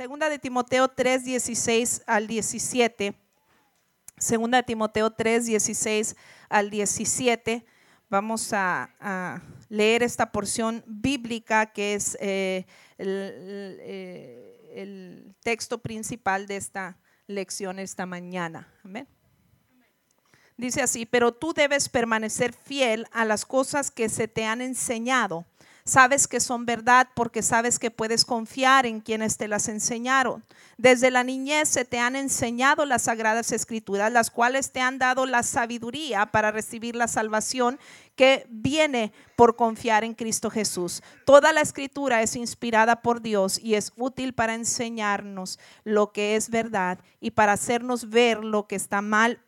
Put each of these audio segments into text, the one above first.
Segunda de Timoteo 3, 16 al 17. Segunda de Timoteo 3, 16 al 17. Vamos a, leer esta porción bíblica que es eh, eh, el, texto principal de esta lección esta mañana. Amén. Dice así, pero tú debes permanecer fiel a las cosas que se te han enseñado Sabes que son verdad porque sabes que puedes confiar en quienes te las enseñaron. Desde la niñez se te han enseñado las sagradas escrituras, las cuales te han dado la sabiduría para recibir la salvación que viene por confiar en Cristo Jesús. Toda la escritura es inspirada por Dios y es útil para enseñarnos lo que es verdad y para hacernos ver lo que está mal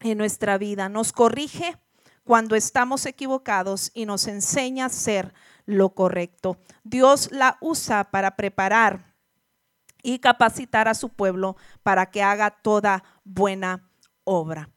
en nuestra vida. Nos corrige cuando estamos equivocados y nos enseña a hacer lo correcto. Dios la usa para preparar y capacitar a su pueblo para que haga toda buena obra.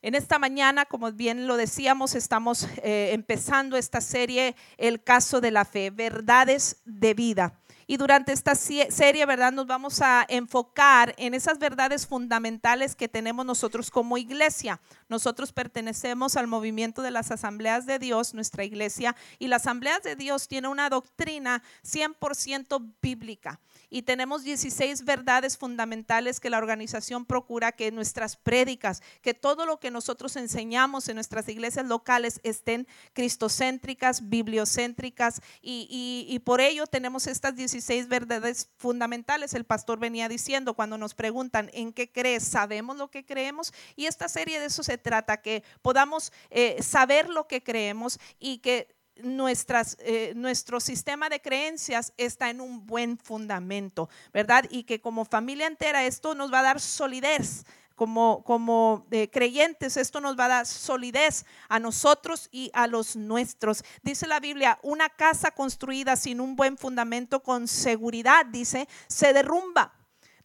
En esta mañana, como bien lo decíamos, estamos eh, empezando esta serie, El caso de la fe, verdades de vida. Y durante esta serie, ¿verdad? Nos vamos a enfocar en esas verdades fundamentales que tenemos nosotros como iglesia. Nosotros pertenecemos al movimiento de las asambleas de Dios, nuestra iglesia, y las asambleas de Dios tiene una doctrina 100% bíblica y tenemos 16 verdades fundamentales que la organización procura que nuestras prédicas, que todo lo que nosotros enseñamos en nuestras iglesias locales estén cristocéntricas, bibliocéntricas y, y, por ello tenemos estas 16 verdades fundamentales. El pastor venía diciendo cuando nos preguntan en qué crees, sabemos lo que creemos y esta serie de eso se trata, que podamos eh, saber lo que creemos y que nuestras, eh, nuestro sistema de creencias está en un buen fundamento, ¿verdad? Y que como familia entera esto nos va a dar solidez. Como, como eh, creyentes, esto nos va a dar solidez a nosotros y a los nuestros. Dice la Biblia, una casa construida sin un buen fundamento, con seguridad, dice, se derrumba.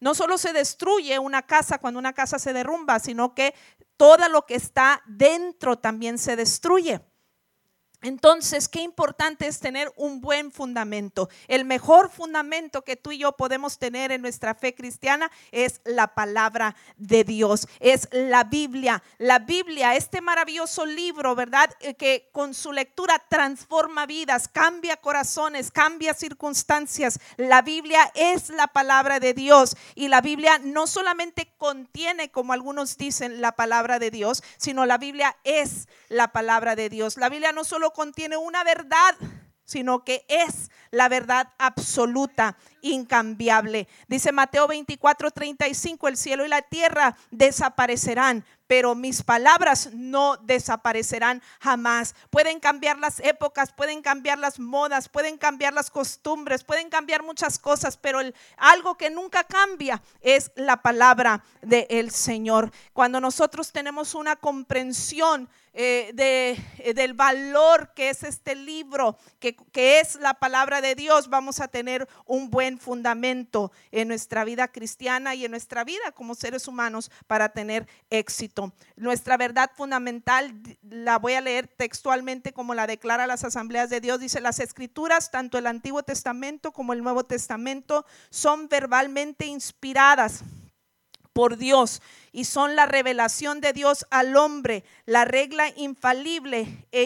No solo se destruye una casa cuando una casa se derrumba, sino que todo lo que está dentro también se destruye. Entonces, qué importante es tener un buen fundamento. El mejor fundamento que tú y yo podemos tener en nuestra fe cristiana es la palabra de Dios, es la Biblia. La Biblia, este maravilloso libro, ¿verdad? Eh, que con su lectura transforma vidas, cambia corazones, cambia circunstancias. La Biblia es la palabra de Dios y la Biblia no solamente contiene, como algunos dicen, la palabra de Dios, sino la Biblia es la palabra de Dios. La Biblia no solo contiene una verdad, sino que es la verdad absoluta, incambiable. Dice Mateo 24, 35, el cielo y la tierra desaparecerán, pero mis palabras no desaparecerán jamás. Pueden cambiar las épocas, pueden cambiar las modas, pueden cambiar las costumbres, pueden cambiar muchas cosas, pero algo que nunca cambia es la palabra del Señor. Cuando nosotros tenemos una comprensión eh, de, eh, del valor que es este libro, que, que es la palabra de Dios, vamos a tener un buen fundamento en nuestra vida cristiana y en nuestra vida como seres humanos para tener éxito. Nuestra verdad fundamental, la voy a leer textualmente como la declara las asambleas de Dios, dice, las escrituras, tanto el Antiguo Testamento como el Nuevo Testamento, son verbalmente inspiradas por Dios y son la revelación de Dios al hombre, la regla infalible e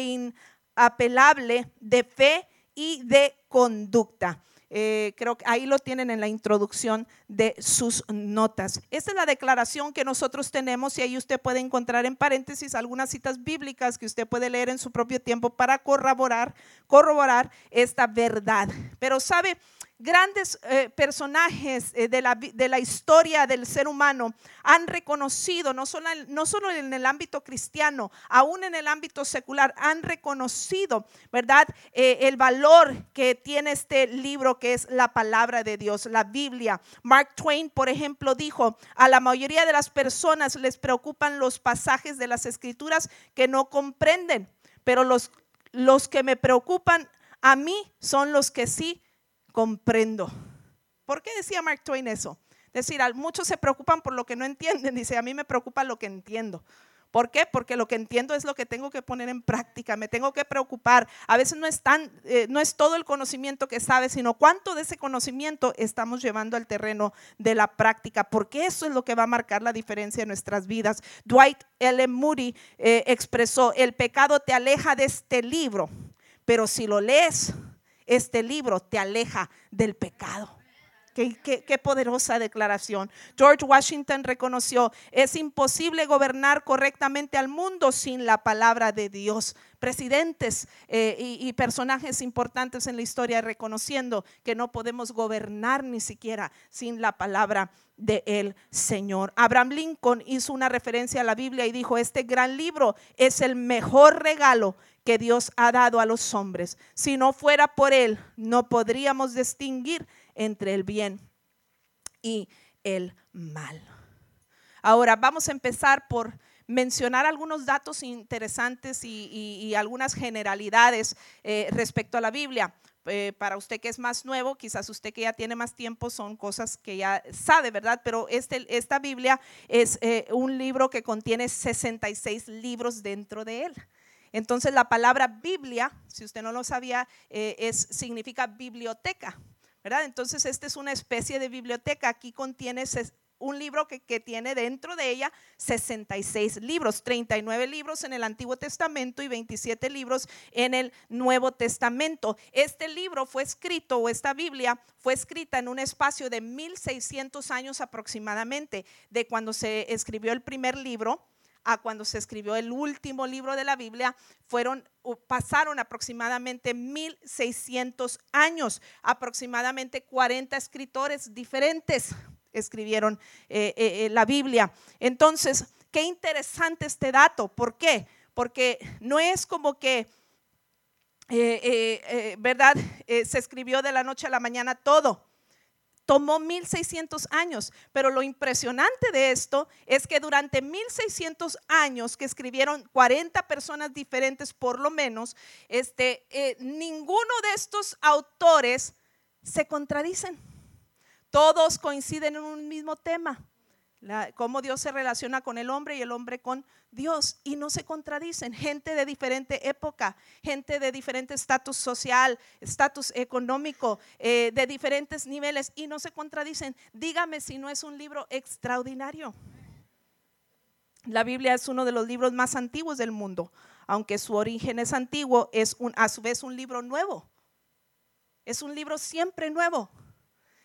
inapelable de fe y de conducta. Eh, creo que ahí lo tienen en la introducción de sus notas. Esta es la declaración que nosotros tenemos y ahí usted puede encontrar en paréntesis algunas citas bíblicas que usted puede leer en su propio tiempo para corroborar, corroborar esta verdad. Pero sabe, grandes eh, personajes eh, de, la, historia del ser humano han reconocido, no solo, no solo en el ámbito cristiano, aún en el ámbito secular, han reconocido, ¿verdad?, eh, el valor que tiene este libro que es la palabra de Dios, la Biblia. Mark Twain, por ejemplo, dijo, a la mayoría de las personas les preocupan los pasajes de las escrituras que no comprenden, pero los, los que me preocupan a mí son los que sí comprendo. ¿Por qué decía Mark Twain eso? Es decir, muchos se preocupan por lo que no entienden. Dice, a mí me preocupa lo que entiendo. ¿Por qué? Porque lo que entiendo es lo que tengo que poner en práctica, me tengo que preocupar. A veces no es, tan, eh, no es todo el conocimiento que sabes, sino cuánto de ese conocimiento estamos llevando al terreno de la práctica, porque eso es lo que va a marcar la diferencia en nuestras vidas. Dwight L. Moody eh, expresó, el pecado te aleja de este libro, pero si lo lees, este libro te aleja del pecado. Qué, poderosa declaración. George Washington reconoció, es imposible gobernar correctamente al mundo sin la palabra de Dios. Presidentes eh, y, personajes importantes en la historia reconociendo que no podemos gobernar ni siquiera sin la palabra de el Señor. Abraham Lincoln hizo una referencia a la Biblia y dijo, este gran libro es el mejor regalo que Dios ha dado a los hombres. Si no fuera por él, no podríamos distinguir entre el bien y el mal. Ahora vamos a empezar por mencionar algunos datos interesantes y, algunas generalidades eh, respecto a la Biblia. Eh, para usted que es más nuevo, quizás usted que ya tiene más tiempo, son cosas que ya sabe, ¿verdad? Pero este, esta Biblia es eh, un libro que contiene 66 libros dentro de él. Entonces la palabra Biblia, si usted no lo sabía, es, significa biblioteca. Entonces, esta es una especie de biblioteca. Aquí contiene un libro que, tiene dentro de ella 66 libros, 39 libros en el Antiguo Testamento y 27 libros en el Nuevo Testamento. Este libro fue escrito, o esta Biblia fue escrita en un espacio de 1600 años aproximadamente, de cuando se escribió el primer libro a cuando se escribió el último libro de la Biblia, fueron, pasaron aproximadamente 1600 años, aproximadamente 40 escritores diferentes escribieron eh, eh, eh, la Biblia. Entonces, qué interesante este dato. ¿Por qué? Porque no es como que, ¿verdad? se escribió de la noche a la mañana todo tomó 1600 años, pero lo impresionante de esto es que durante 1600 años que escribieron 40 personas diferentes por lo menos, este, eh, ninguno de estos autores se contradicen. Todos coinciden en un mismo tema cómo Dios se relaciona con el hombre y el hombre con Dios y no se contradicen. Gente de diferente época, gente de diferente estatus social, estatus económico, eh, de diferentes niveles y no se contradicen. Dígame si no es un libro extraordinario. La Biblia es uno de los libros más antiguos del mundo, aunque su origen es antiguo, es un, a su vez un libro nuevo. Es un libro siempre nuevo.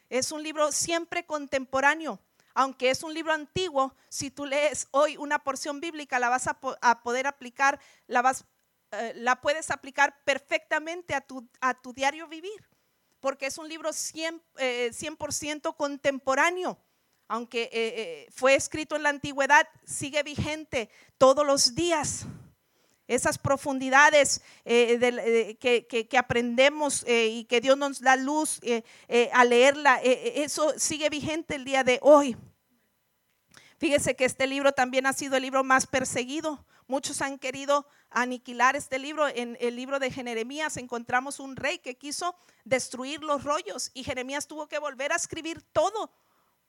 Es un libro siempre contemporáneo aunque es un libro antiguo, si tú lees hoy una porción bíblica, la vas a, poder aplicar, la, vas, eh, la puedes aplicar perfectamente a tu, a tu diario vivir, porque es un libro 100%, eh, contemporáneo. Aunque eh, fue escrito en la antigüedad, sigue vigente todos los días esas profundidades que, que, aprendemos y que Dios nos da luz a leerla, eso sigue vigente el día de hoy. Fíjese que este libro también ha sido el libro más perseguido. Muchos han querido aniquilar este libro. En el libro de Jeremías encontramos un rey que quiso destruir los rollos y Jeremías tuvo que volver a escribir todo.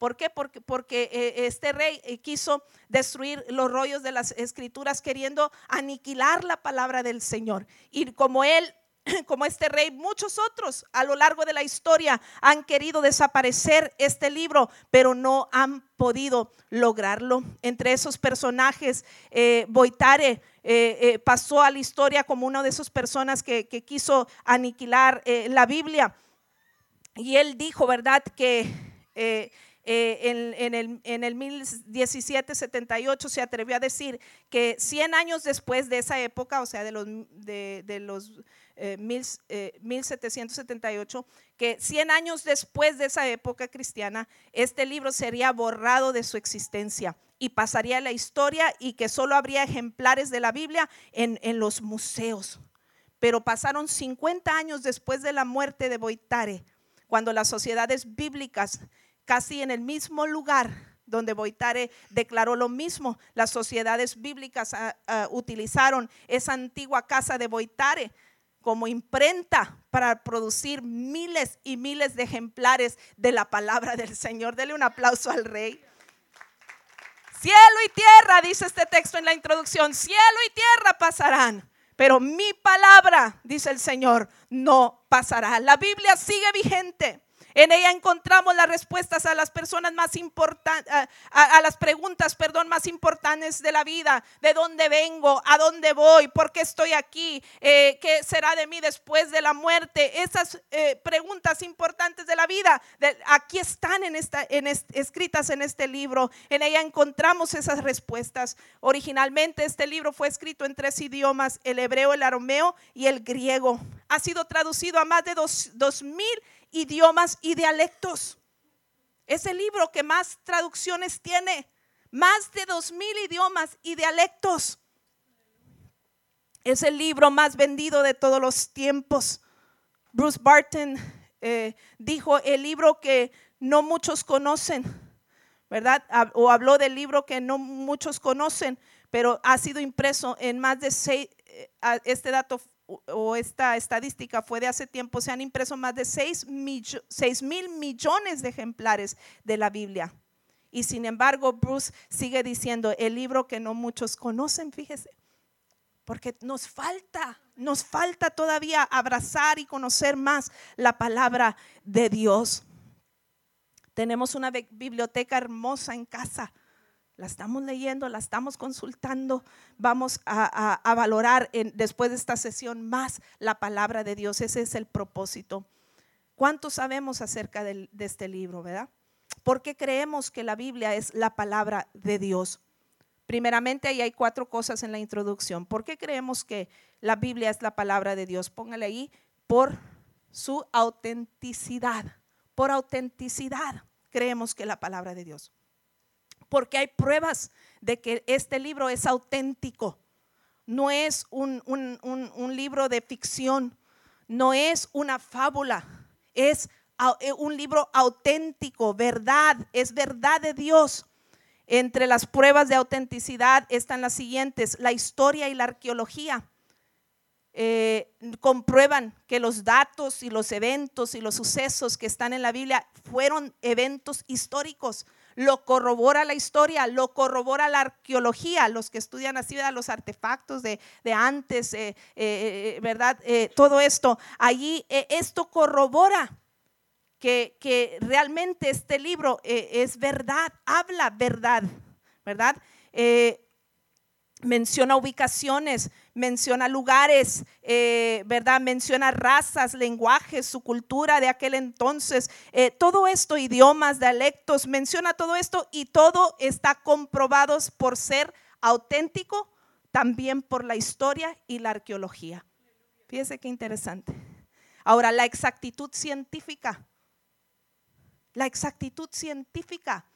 ¿Por qué? Porque, eh, este rey eh, quiso destruir los rollos de las escrituras queriendo aniquilar la palabra del Señor. Y como él como este rey, muchos otros a lo largo de la historia han querido desaparecer este libro, pero no han podido lograrlo. Entre esos personajes, eh, Boitare pasó a la historia como una de esas personas que, quiso aniquilar la Biblia. Y él dijo, ¿verdad? Que en, el, en el 1778 se atrevió a decir que 100 años después de esa época, o sea, de los, de los 1778, eh, que 100 años después de esa época cristiana, este libro sería borrado de su existencia y pasaría a la historia y que solo habría ejemplares de la Biblia en, en los museos. Pero pasaron 50 años después de la muerte de Boitare, cuando las sociedades bíblicas, casi en el mismo lugar, donde Boitare declaró lo mismo. Las sociedades bíblicas ah, ah, utilizaron esa antigua casa de Boitare como imprenta para producir miles y miles de ejemplares de la palabra del Señor. Dele un aplauso al rey. Cielo y tierra, dice este texto en la introducción, cielo y tierra pasarán, pero mi palabra, dice el Señor, no pasará. La Biblia sigue vigente. En ella encontramos las respuestas a las personas más importantes, a, las preguntas, perdón, más importantes de la vida. ¿De dónde vengo? ¿A dónde voy? ¿Por qué estoy aquí? Eh, ¿Qué será de mí después de la muerte? Esas eh, preguntas importantes de la vida, aquí están escritas en este libro. En ella encontramos esas respuestas. Originalmente este libro fue escrito en tres idiomas, el hebreo, el arameo y el griego. Ha sido traducido a más de dos, dos mil idiomas y dialectos. Es el libro que más traducciones tiene, más de dos mil idiomas y dialectos. Es el libro más vendido de todos los tiempos. Bruce Barton eh, dijo el libro que no muchos conocen, ¿verdad? O habló del libro que no muchos conocen, pero ha sido impreso en más de seis, eh, este dato o esta estadística fue de hace tiempo, se han impreso más de 6, mil millones de ejemplares de la Biblia. Y sin embargo, Bruce sigue diciendo, el libro que no muchos conocen, fíjese, porque nos falta, nos falta todavía abrazar y conocer más la palabra de Dios. Tenemos una biblioteca hermosa en casa la estamos leyendo, la estamos consultando. Vamos a, valorar después de esta sesión más la palabra de Dios. Ese es el propósito. ¿Cuánto sabemos acerca de, este libro, verdad? ¿Por qué creemos que la Biblia es la palabra de Dios? Primeramente, ahí hay cuatro cosas en la introducción. ¿Por qué creemos que la Biblia es la palabra de Dios? Póngale ahí, por su autenticidad. Por autenticidad creemos que la palabra de Dios porque hay pruebas de que este libro es auténtico. No es un, libro de ficción, no es una fábula, es eh, un libro auténtico, verdad, es verdad de Dios. Entre las pruebas de autenticidad están las siguientes, la historia y la arqueología. Eh, comprueban que los datos y los eventos y los sucesos que están en la Biblia fueron eventos históricos lo corrobora la historia, lo corrobora la arqueología, los que estudian así, los artefactos de, antes, eh, eh, eh, ¿verdad? todo esto, allí esto corrobora que, que, realmente este libro es verdad, habla verdad, ¿verdad? menciona ubicaciones, menciona lugares, eh, ¿verdad? Menciona razas, lenguajes, su cultura de aquel entonces, eh, todo esto, idiomas, dialectos, menciona todo esto y todo está comprobado por ser auténtico, también por la historia y la arqueología. Fíjese qué interesante. Ahora, la exactitud científica. La exactitud científica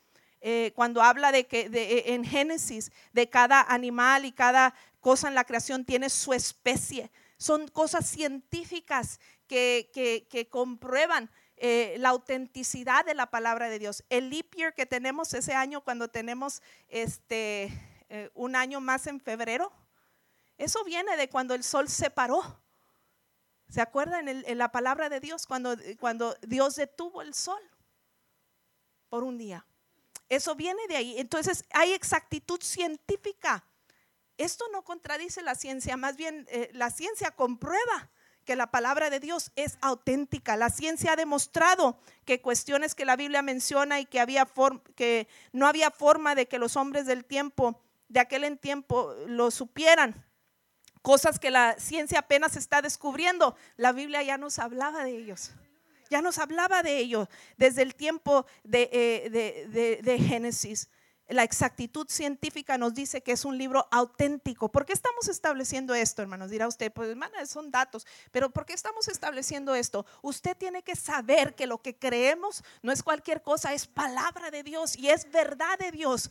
eh, cuando habla de que de, en Génesis de cada animal y cada cosa en la creación tiene su especie. Son cosas científicas que, que, comprueban eh, la autenticidad de la palabra de Dios. El leap year que tenemos ese año, cuando tenemos este, eh, un año más en febrero, eso viene de cuando el sol se paró. ¿Se acuerdan en, en la palabra de Dios? Cuando, cuando Dios detuvo el sol por un día. Eso viene de ahí. Entonces hay exactitud científica. Esto no contradice la ciencia, más bien eh, la ciencia comprueba que la palabra de Dios es auténtica. La ciencia ha demostrado que cuestiones que la Biblia menciona y que, había que no había forma de que los hombres del tiempo, de aquel en tiempo, lo supieran. Cosas que la ciencia apenas está descubriendo. La Biblia ya nos hablaba de ellos ya nos hablaba de ello desde el tiempo eh, de, Génesis. La exactitud científica nos dice que es un libro auténtico. ¿Por qué estamos estableciendo esto, hermanos? Dirá usted, pues hermana, son datos, pero ¿por qué estamos estableciendo esto? Usted tiene que saber que lo que creemos no es cualquier cosa, es palabra de Dios y es verdad de Dios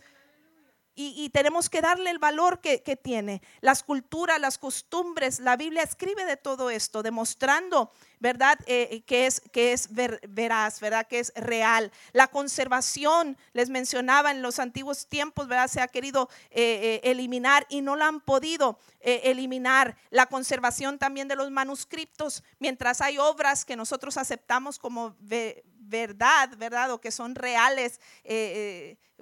y, tenemos que darle el valor que, tiene. Las culturas, las costumbres, la Biblia escribe de todo esto, demostrando, ¿verdad? Eh, eh, que es, que es veraz, ¿verdad? Que es real. La conservación, les mencionaba en los antiguos tiempos, ¿verdad? Se ha querido eh, eliminar y no la han podido eliminar. La conservación también de los manuscritos, mientras hay obras que nosotros aceptamos como verdad, ¿verdad? O que son reales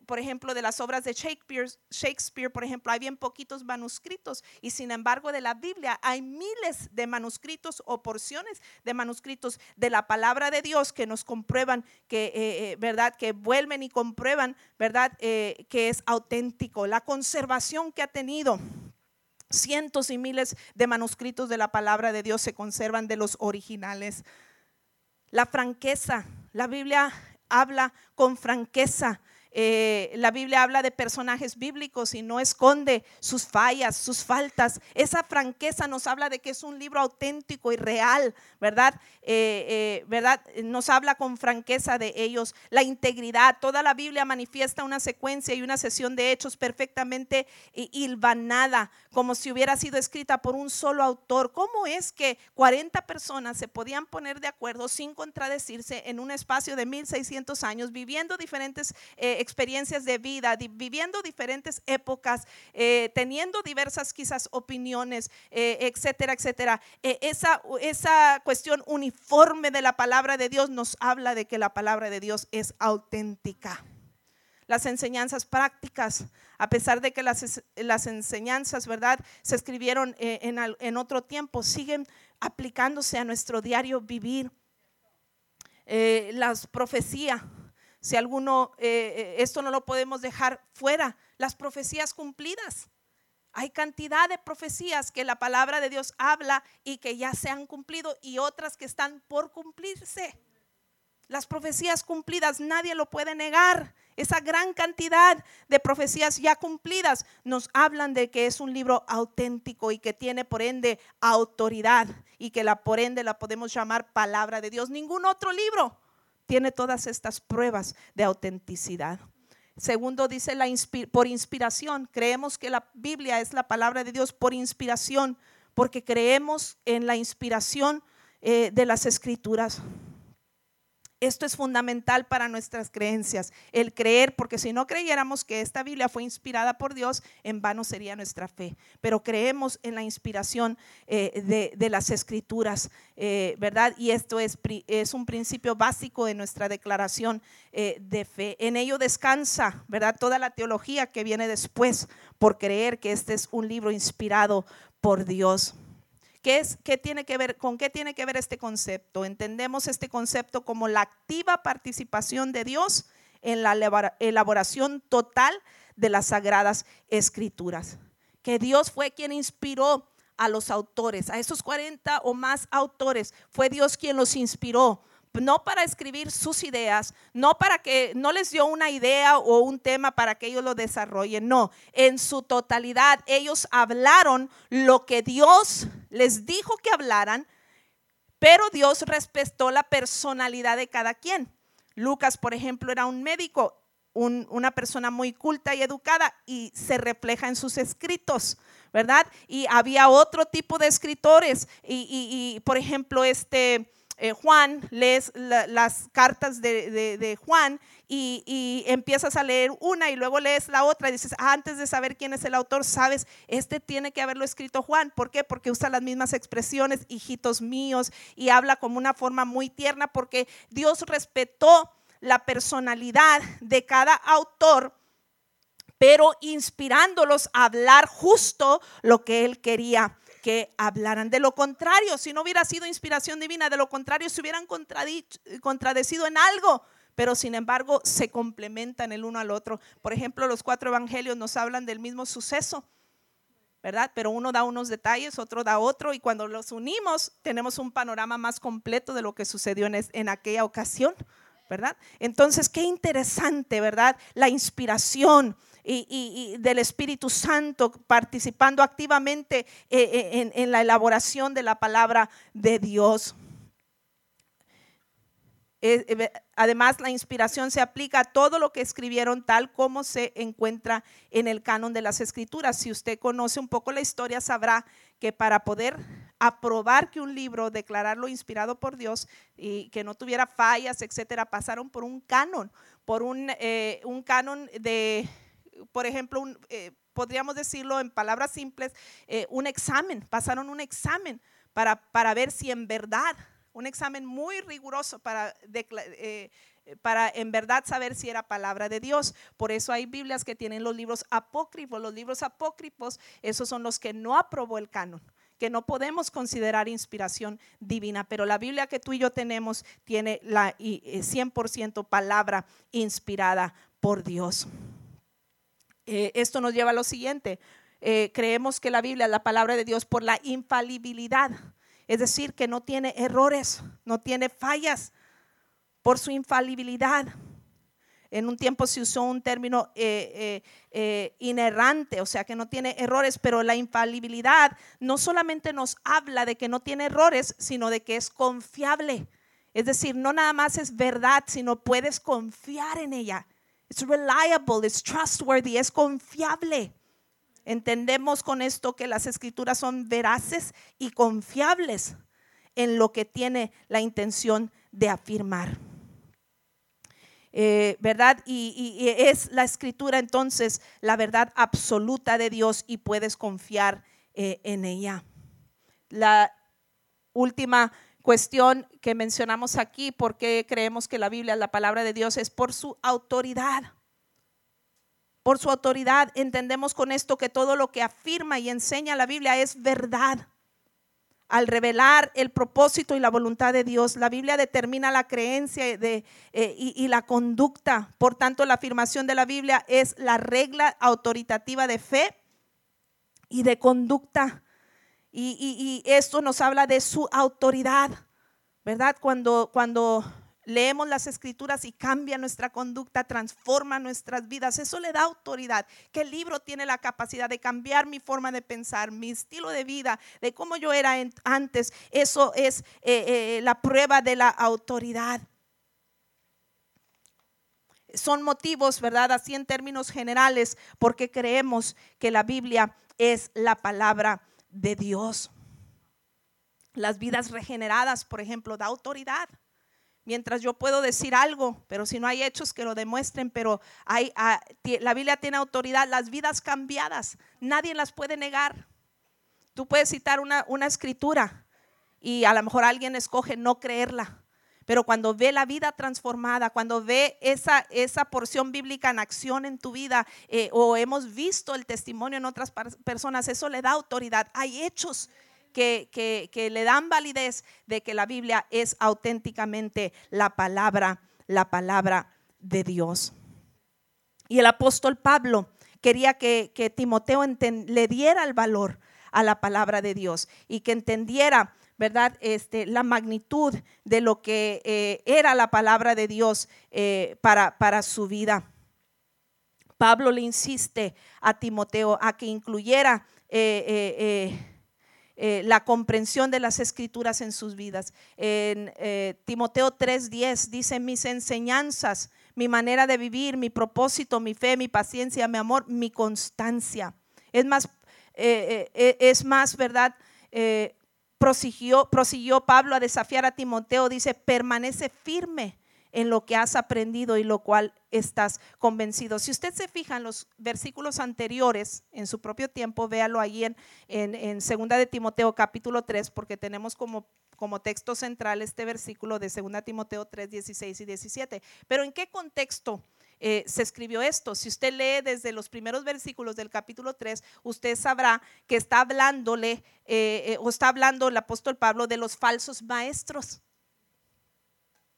por ejemplo, de las obras de Shakespeare, Shakespeare, por ejemplo, hay bien poquitos manuscritos y sin embargo de la Biblia hay miles de manuscritos o porciones de manuscritos de la palabra de Dios que nos comprueban que, eh, eh, ¿verdad? Que vuelven y comprueban, ¿verdad? que es auténtico. La conservación que ha tenido cientos y miles de manuscritos de la palabra de Dios se conservan de los originales. La franqueza, la Biblia habla con franqueza eh, la Biblia habla de personajes bíblicos y no esconde sus fallas, sus faltas. Esa franqueza nos habla de que es un libro auténtico y real, ¿verdad? Eh, eh, ¿verdad? Nos habla con franqueza de ellos. La integridad, toda la Biblia manifiesta una secuencia y una sesión de hechos perfectamente hilvanada, como si hubiera sido escrita por un solo autor. ¿Cómo es que 40 personas se podían poner de acuerdo sin contradecirse en un espacio de 1600 años, viviendo diferentes experiencias de vida, viviendo diferentes épocas, eh, teniendo diversas quizás opiniones, eh, etcétera, etcétera. Eh, esa, esa cuestión uniforme de la palabra de Dios nos habla de que la palabra de Dios es auténtica. Las enseñanzas prácticas, a pesar de que las, las enseñanzas, ¿verdad?, se escribieron en, en, otro tiempo, siguen aplicándose a nuestro diario vivir. las profecías si alguno, eh, eh, esto no lo podemos dejar fuera, las profecías cumplidas. Hay cantidad de profecías que la palabra de Dios habla y que ya se han cumplido y otras que están por cumplirse. Las profecías cumplidas nadie lo puede negar. Esa gran cantidad de profecías ya cumplidas nos hablan de que es un libro auténtico y que tiene por ende autoridad y que la por ende la podemos llamar palabra de Dios. Ningún otro libro tiene todas estas pruebas de autenticidad. Segundo, dice la por inspiración. Creemos que la Biblia es la palabra de Dios por inspiración, porque creemos en la inspiración eh, de las escrituras. Esto es fundamental para nuestras creencias, el creer, porque si no creyéramos que esta Biblia fue inspirada por Dios, en vano sería nuestra fe. Pero creemos en la inspiración eh, de, las escrituras, eh, ¿verdad? Y esto es, un principio básico de nuestra declaración eh, de fe. En ello descansa, ¿verdad? Toda la teología que viene después por creer que este es un libro inspirado por Dios. ¿Qué, es, qué tiene que ver, ¿Con qué tiene que ver este concepto? Entendemos este concepto como la activa participación de Dios en la elaboración total de las sagradas escrituras. Que Dios fue quien inspiró a los autores, a esos 40 o más autores. Fue Dios quien los inspiró no para escribir sus ideas, no para que no les dio una idea o un tema para que ellos lo desarrollen, no, en su totalidad ellos hablaron lo que Dios les dijo que hablaran, pero Dios respetó la personalidad de cada quien. Lucas, por ejemplo, era un médico, una persona muy culta y educada y se refleja en sus escritos. ¿verdad? Y había otro tipo de escritores y por ejemplo, este, eh, Juan, lees las cartas de, Juan y, empiezas a leer una y luego lees la otra y dices, antes de saber quién es el autor, sabes, este tiene que haberlo escrito Juan. ¿Por qué? Porque usa las mismas expresiones, hijitos míos, y habla como una forma muy tierna porque Dios respetó la personalidad de cada autor pero inspirándolos a hablar justo lo que él quería que hablaran. De lo contrario, si no hubiera sido inspiración divina, de lo contrario se hubieran contradecido en algo, pero sin embargo se complementan el uno al otro. Por ejemplo, los cuatro evangelios nos hablan del mismo suceso. ¿verdad? Pero uno da unos detalles, otro da otro, y cuando los unimos tenemos un panorama más completo de lo que sucedió en, en aquella ocasión, ¿verdad? Entonces, qué interesante, ¿verdad? La inspiración, y, del Espíritu Santo participando activamente eh, eh, en, la elaboración de la palabra de Dios. Eh, además, la inspiración se aplica a todo lo que escribieron tal como se encuentra en el canon de las escrituras. Si usted conoce un poco la historia, sabrá que para poder aprobar que un libro, declararlo inspirado por Dios y que no tuviera fallas, etcétera, pasaron por un canon, por un, un canon de por ejemplo, eh, podríamos decirlo en palabras simples, eh, un examen, pasaron un examen para, para, ver si en verdad, un examen muy riguroso para eh, para en verdad saber si era palabra de Dios. Por eso hay Biblias que tienen los libros apócrifos. Los libros apócrifos, esos son los que no aprobó el canon que no podemos considerar inspiración divina, pero la Biblia que tú y yo tenemos tiene la 100% eh, palabra inspirada por Dios. Eh, esto nos lleva a lo siguiente. Eh, creemos que la Biblia es la palabra de Dios por la infalibilidad, es decir, que no tiene errores, no tiene fallas por su infalibilidad. En un tiempo se usó un término eh, eh, inerrante, o sea que no tiene errores, pero la infalibilidad no solamente nos habla de que no tiene errores, sino de que es confiable. Es decir, no nada más es verdad, sino puedes confiar en ella. Es reliable, es trustworthy, es confiable. Entendemos con esto que las escrituras son veraces y confiables en lo que tiene la intención de afirmar. Eh, ¿verdad? Y, es la escritura entonces la verdad absoluta de Dios y puedes confiar eh, en ella. La última cuestión que mencionamos aquí, porque creemos que la Biblia es la palabra de Dios, es por su autoridad. Por su autoridad entendemos con esto que todo lo que afirma y enseña la Biblia es verdad al revelar el propósito y la voluntad de Dios. La Biblia determina la creencia de, eh, y, la conducta. Por tanto, la afirmación de la Biblia es la regla autoritativa de fe y de conducta. Y, esto nos habla de su autoridad, ¿verdad? Cuando, cuando leemos las escrituras y cambia nuestra conducta, transforma nuestras vidas. Eso le da autoridad. Que el libro tiene la capacidad de cambiar mi forma de pensar, mi estilo de vida, de cómo yo era antes. Eso es eh, eh, la prueba de la autoridad. Son motivos, ¿verdad? Así en términos generales, porque creemos que la Biblia es la palabra de Dios. Las vidas regeneradas, por ejemplo, da autoridad mientras yo puedo decir algo, pero si no hay hechos que lo demuestren, pero hay, ah, la Biblia tiene autoridad, las vidas cambiadas, nadie las puede negar. Tú puedes citar una, una escritura y a lo mejor alguien escoge no creerla, pero cuando ve la vida transformada, cuando ve esa, esa porción bíblica en acción en tu vida, eh, o hemos visto el testimonio en otras personas, eso le da autoridad. Hay hechos que, le dan validez de que la Biblia es auténticamente la palabra, la palabra de Dios. Y el apóstol Pablo quería que, Timoteo le diera el valor a la palabra de Dios y que entendiera, ¿verdad? Este, la magnitud de lo que eh, era la palabra de Dios eh, para, para su vida. Pablo le insiste a Timoteo a que incluyera eh, la comprensión de las escrituras en sus vidas. En eh, Timoteo 3:10 dice, mis enseñanzas, mi manera de vivir, mi propósito, mi fe, mi paciencia, mi amor, mi constancia. Es más, es más, ¿verdad? Prosiguió, prosiguió Pablo a desafiar a Timoteo, dice, permanece firme en lo que has aprendido y lo cual estás convencido. Si usted se fija en los versículos anteriores, en su propio tiempo, véalo ahí en, en, Segunda de Timoteo capítulo 3, porque tenemos como, como texto central este versículo de Segunda Timoteo 3, 16 y 17. Pero ¿en qué contexto? Eh, se escribió esto. Si usted lee desde los primeros versículos del capítulo 3, usted sabrá que está hablándole eh, eh, o está hablando el apóstol Pablo de los falsos maestros.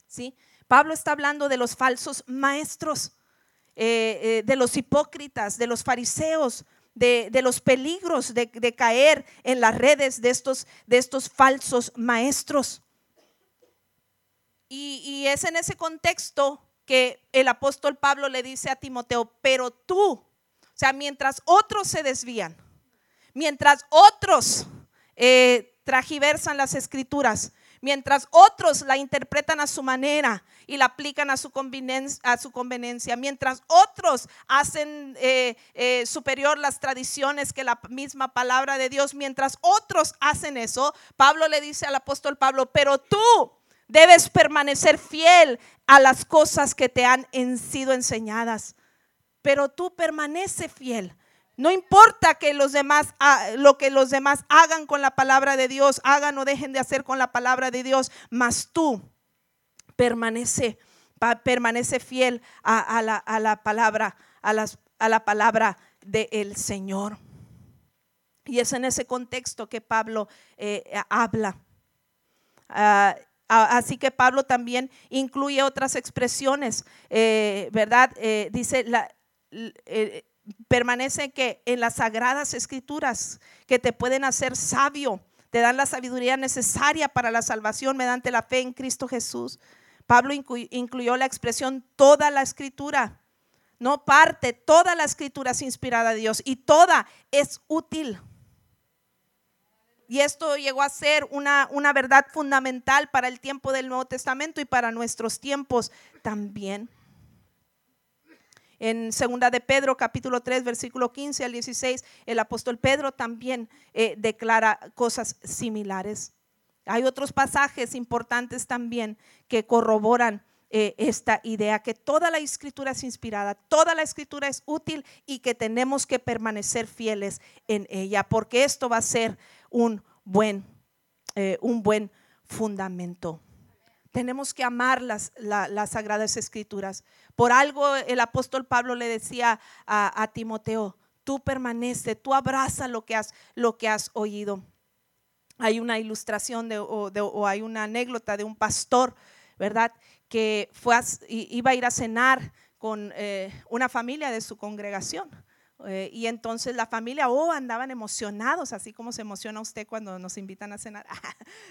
¿Sí? Pablo está hablando de los falsos maestros, de los hipócritas, de los fariseos, de, los peligros de, caer en las redes de estos, falsos maestros. Y es en ese contexto que el apóstol Pablo le dice a Timoteo, pero tú, o sea, mientras otros se desvían, mientras otros eh, tragiversan las escrituras, mientras otros la interpretan a su manera y la aplican a su conveniencia, a su conveniencia mientras otros hacen eh, eh, superior las tradiciones que la misma palabra de Dios, mientras otros hacen eso, Pablo le dice al apóstol Pablo, pero tú debes permanecer fiel a las cosas que te han sido enseñadas, pero tú permanece fiel. No importa que los demás, lo que los demás hagan con la palabra de Dios, hagan o dejen de hacer con la palabra de Dios, mas tú permanece, permanece fiel a, la, palabra, a, la palabra del Señor. Y es en ese contexto que Pablo eh, habla. Ah, así que Pablo también incluye otras expresiones, eh, ¿verdad? Eh, dice, la, permanece que en las sagradas escrituras que te pueden hacer sabio, te dan la sabiduría necesaria para la salvación mediante la fe en Cristo Jesús. Pablo incluyó la expresión toda la escritura, no parte, toda la escritura es inspirada de Dios y toda es útil. Y esto llegó a ser una, una verdad fundamental para el tiempo del Nuevo Testamento y para nuestros tiempos también. En segunda de Pedro, capítulo 3, versículo 15 al 16, el apóstol Pedro también eh, declara cosas similares. Hay otros pasajes importantes también que corroboran eh, esta idea, que toda la escritura es inspirada, toda la escritura es útil y que tenemos que permanecer fieles en ella, porque esto va a ser un buen, eh, un buen fundamento. Tenemos que amar las, las sagradas escrituras. Por algo el apóstol Pablo le decía a, Timoteo, tú permanece, tú abraza lo que has, lo que has oído. Hay una ilustración o, hay una anécdota de un pastor, ¿verdad? Que fue iba a ir a cenar con eh, una familia de su congregación. Eh, y entonces la familia, oh, andaban emocionados, así como se emociona usted cuando nos invitan a cenar.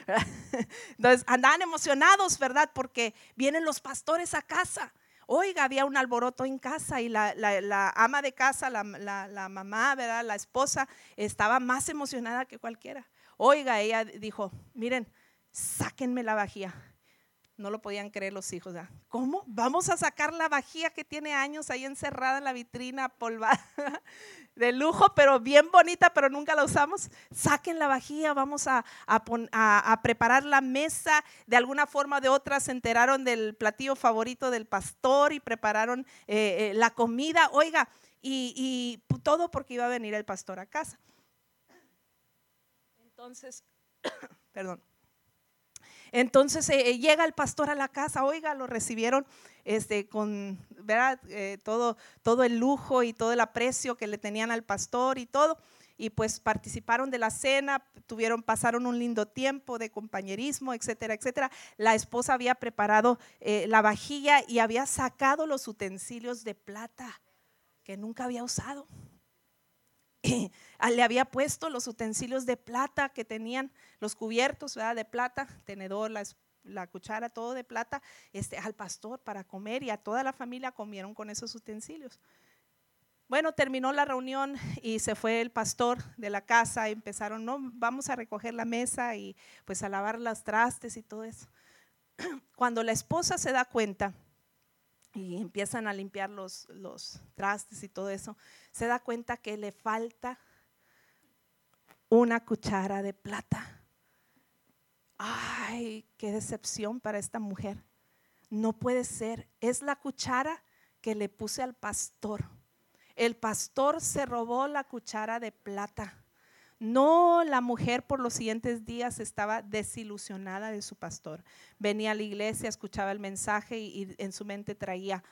entonces andaban emocionados, ¿verdad? Porque vienen los pastores a casa. Oiga, había un alboroto en casa y la, ama de casa, la, mamá, ¿verdad? La esposa estaba más emocionada que cualquiera. Oiga, ella dijo, miren, sáquenme la vajilla. No lo podían creer los hijos. ¿Cómo? Vamos a sacar la vajilla que tiene años ahí encerrada en la vitrina, polvada, de lujo, pero bien bonita, pero nunca la usamos. Saquen la vajilla, vamos a, preparar la mesa. De alguna forma o de otra se enteraron del platillo favorito del pastor y prepararon eh, eh, la comida. Oiga, y, y todo porque iba a venir el pastor a casa. Entonces, perdón. Entonces eh, llega el pastor a la casa, oiga, lo recibieron este, con ¿verdad? Eh, todo, todo el lujo y todo el aprecio que le tenían al pastor y todo. Y pues participaron de la cena, tuvieron, pasaron un lindo tiempo de compañerismo, etcétera, etcétera. La esposa había preparado eh, la vajilla y había sacado los utensilios de plata que nunca había usado. le había puesto los utensilios de plata que tenían, los cubiertos de plata, tenedor, la, cuchara, todo de plata, este, al pastor para comer y a toda la familia comieron con esos utensilios. Bueno, terminó la reunión y se fue el pastor de la casa empezaron, no, vamos a recoger la mesa y pues a lavar las trastes y todo eso. Cuando la esposa se da cuenta y empiezan a limpiar los, los trastes y todo eso, se da cuenta que le falta una cuchara de plata. Ay, qué decepción para esta mujer. No puede ser. Es la cuchara que le puse al pastor. El pastor se robó la cuchara de plata. No, la mujer por los siguientes días estaba desilusionada de su pastor. Venía a la iglesia, escuchaba el mensaje y, en su mente traía,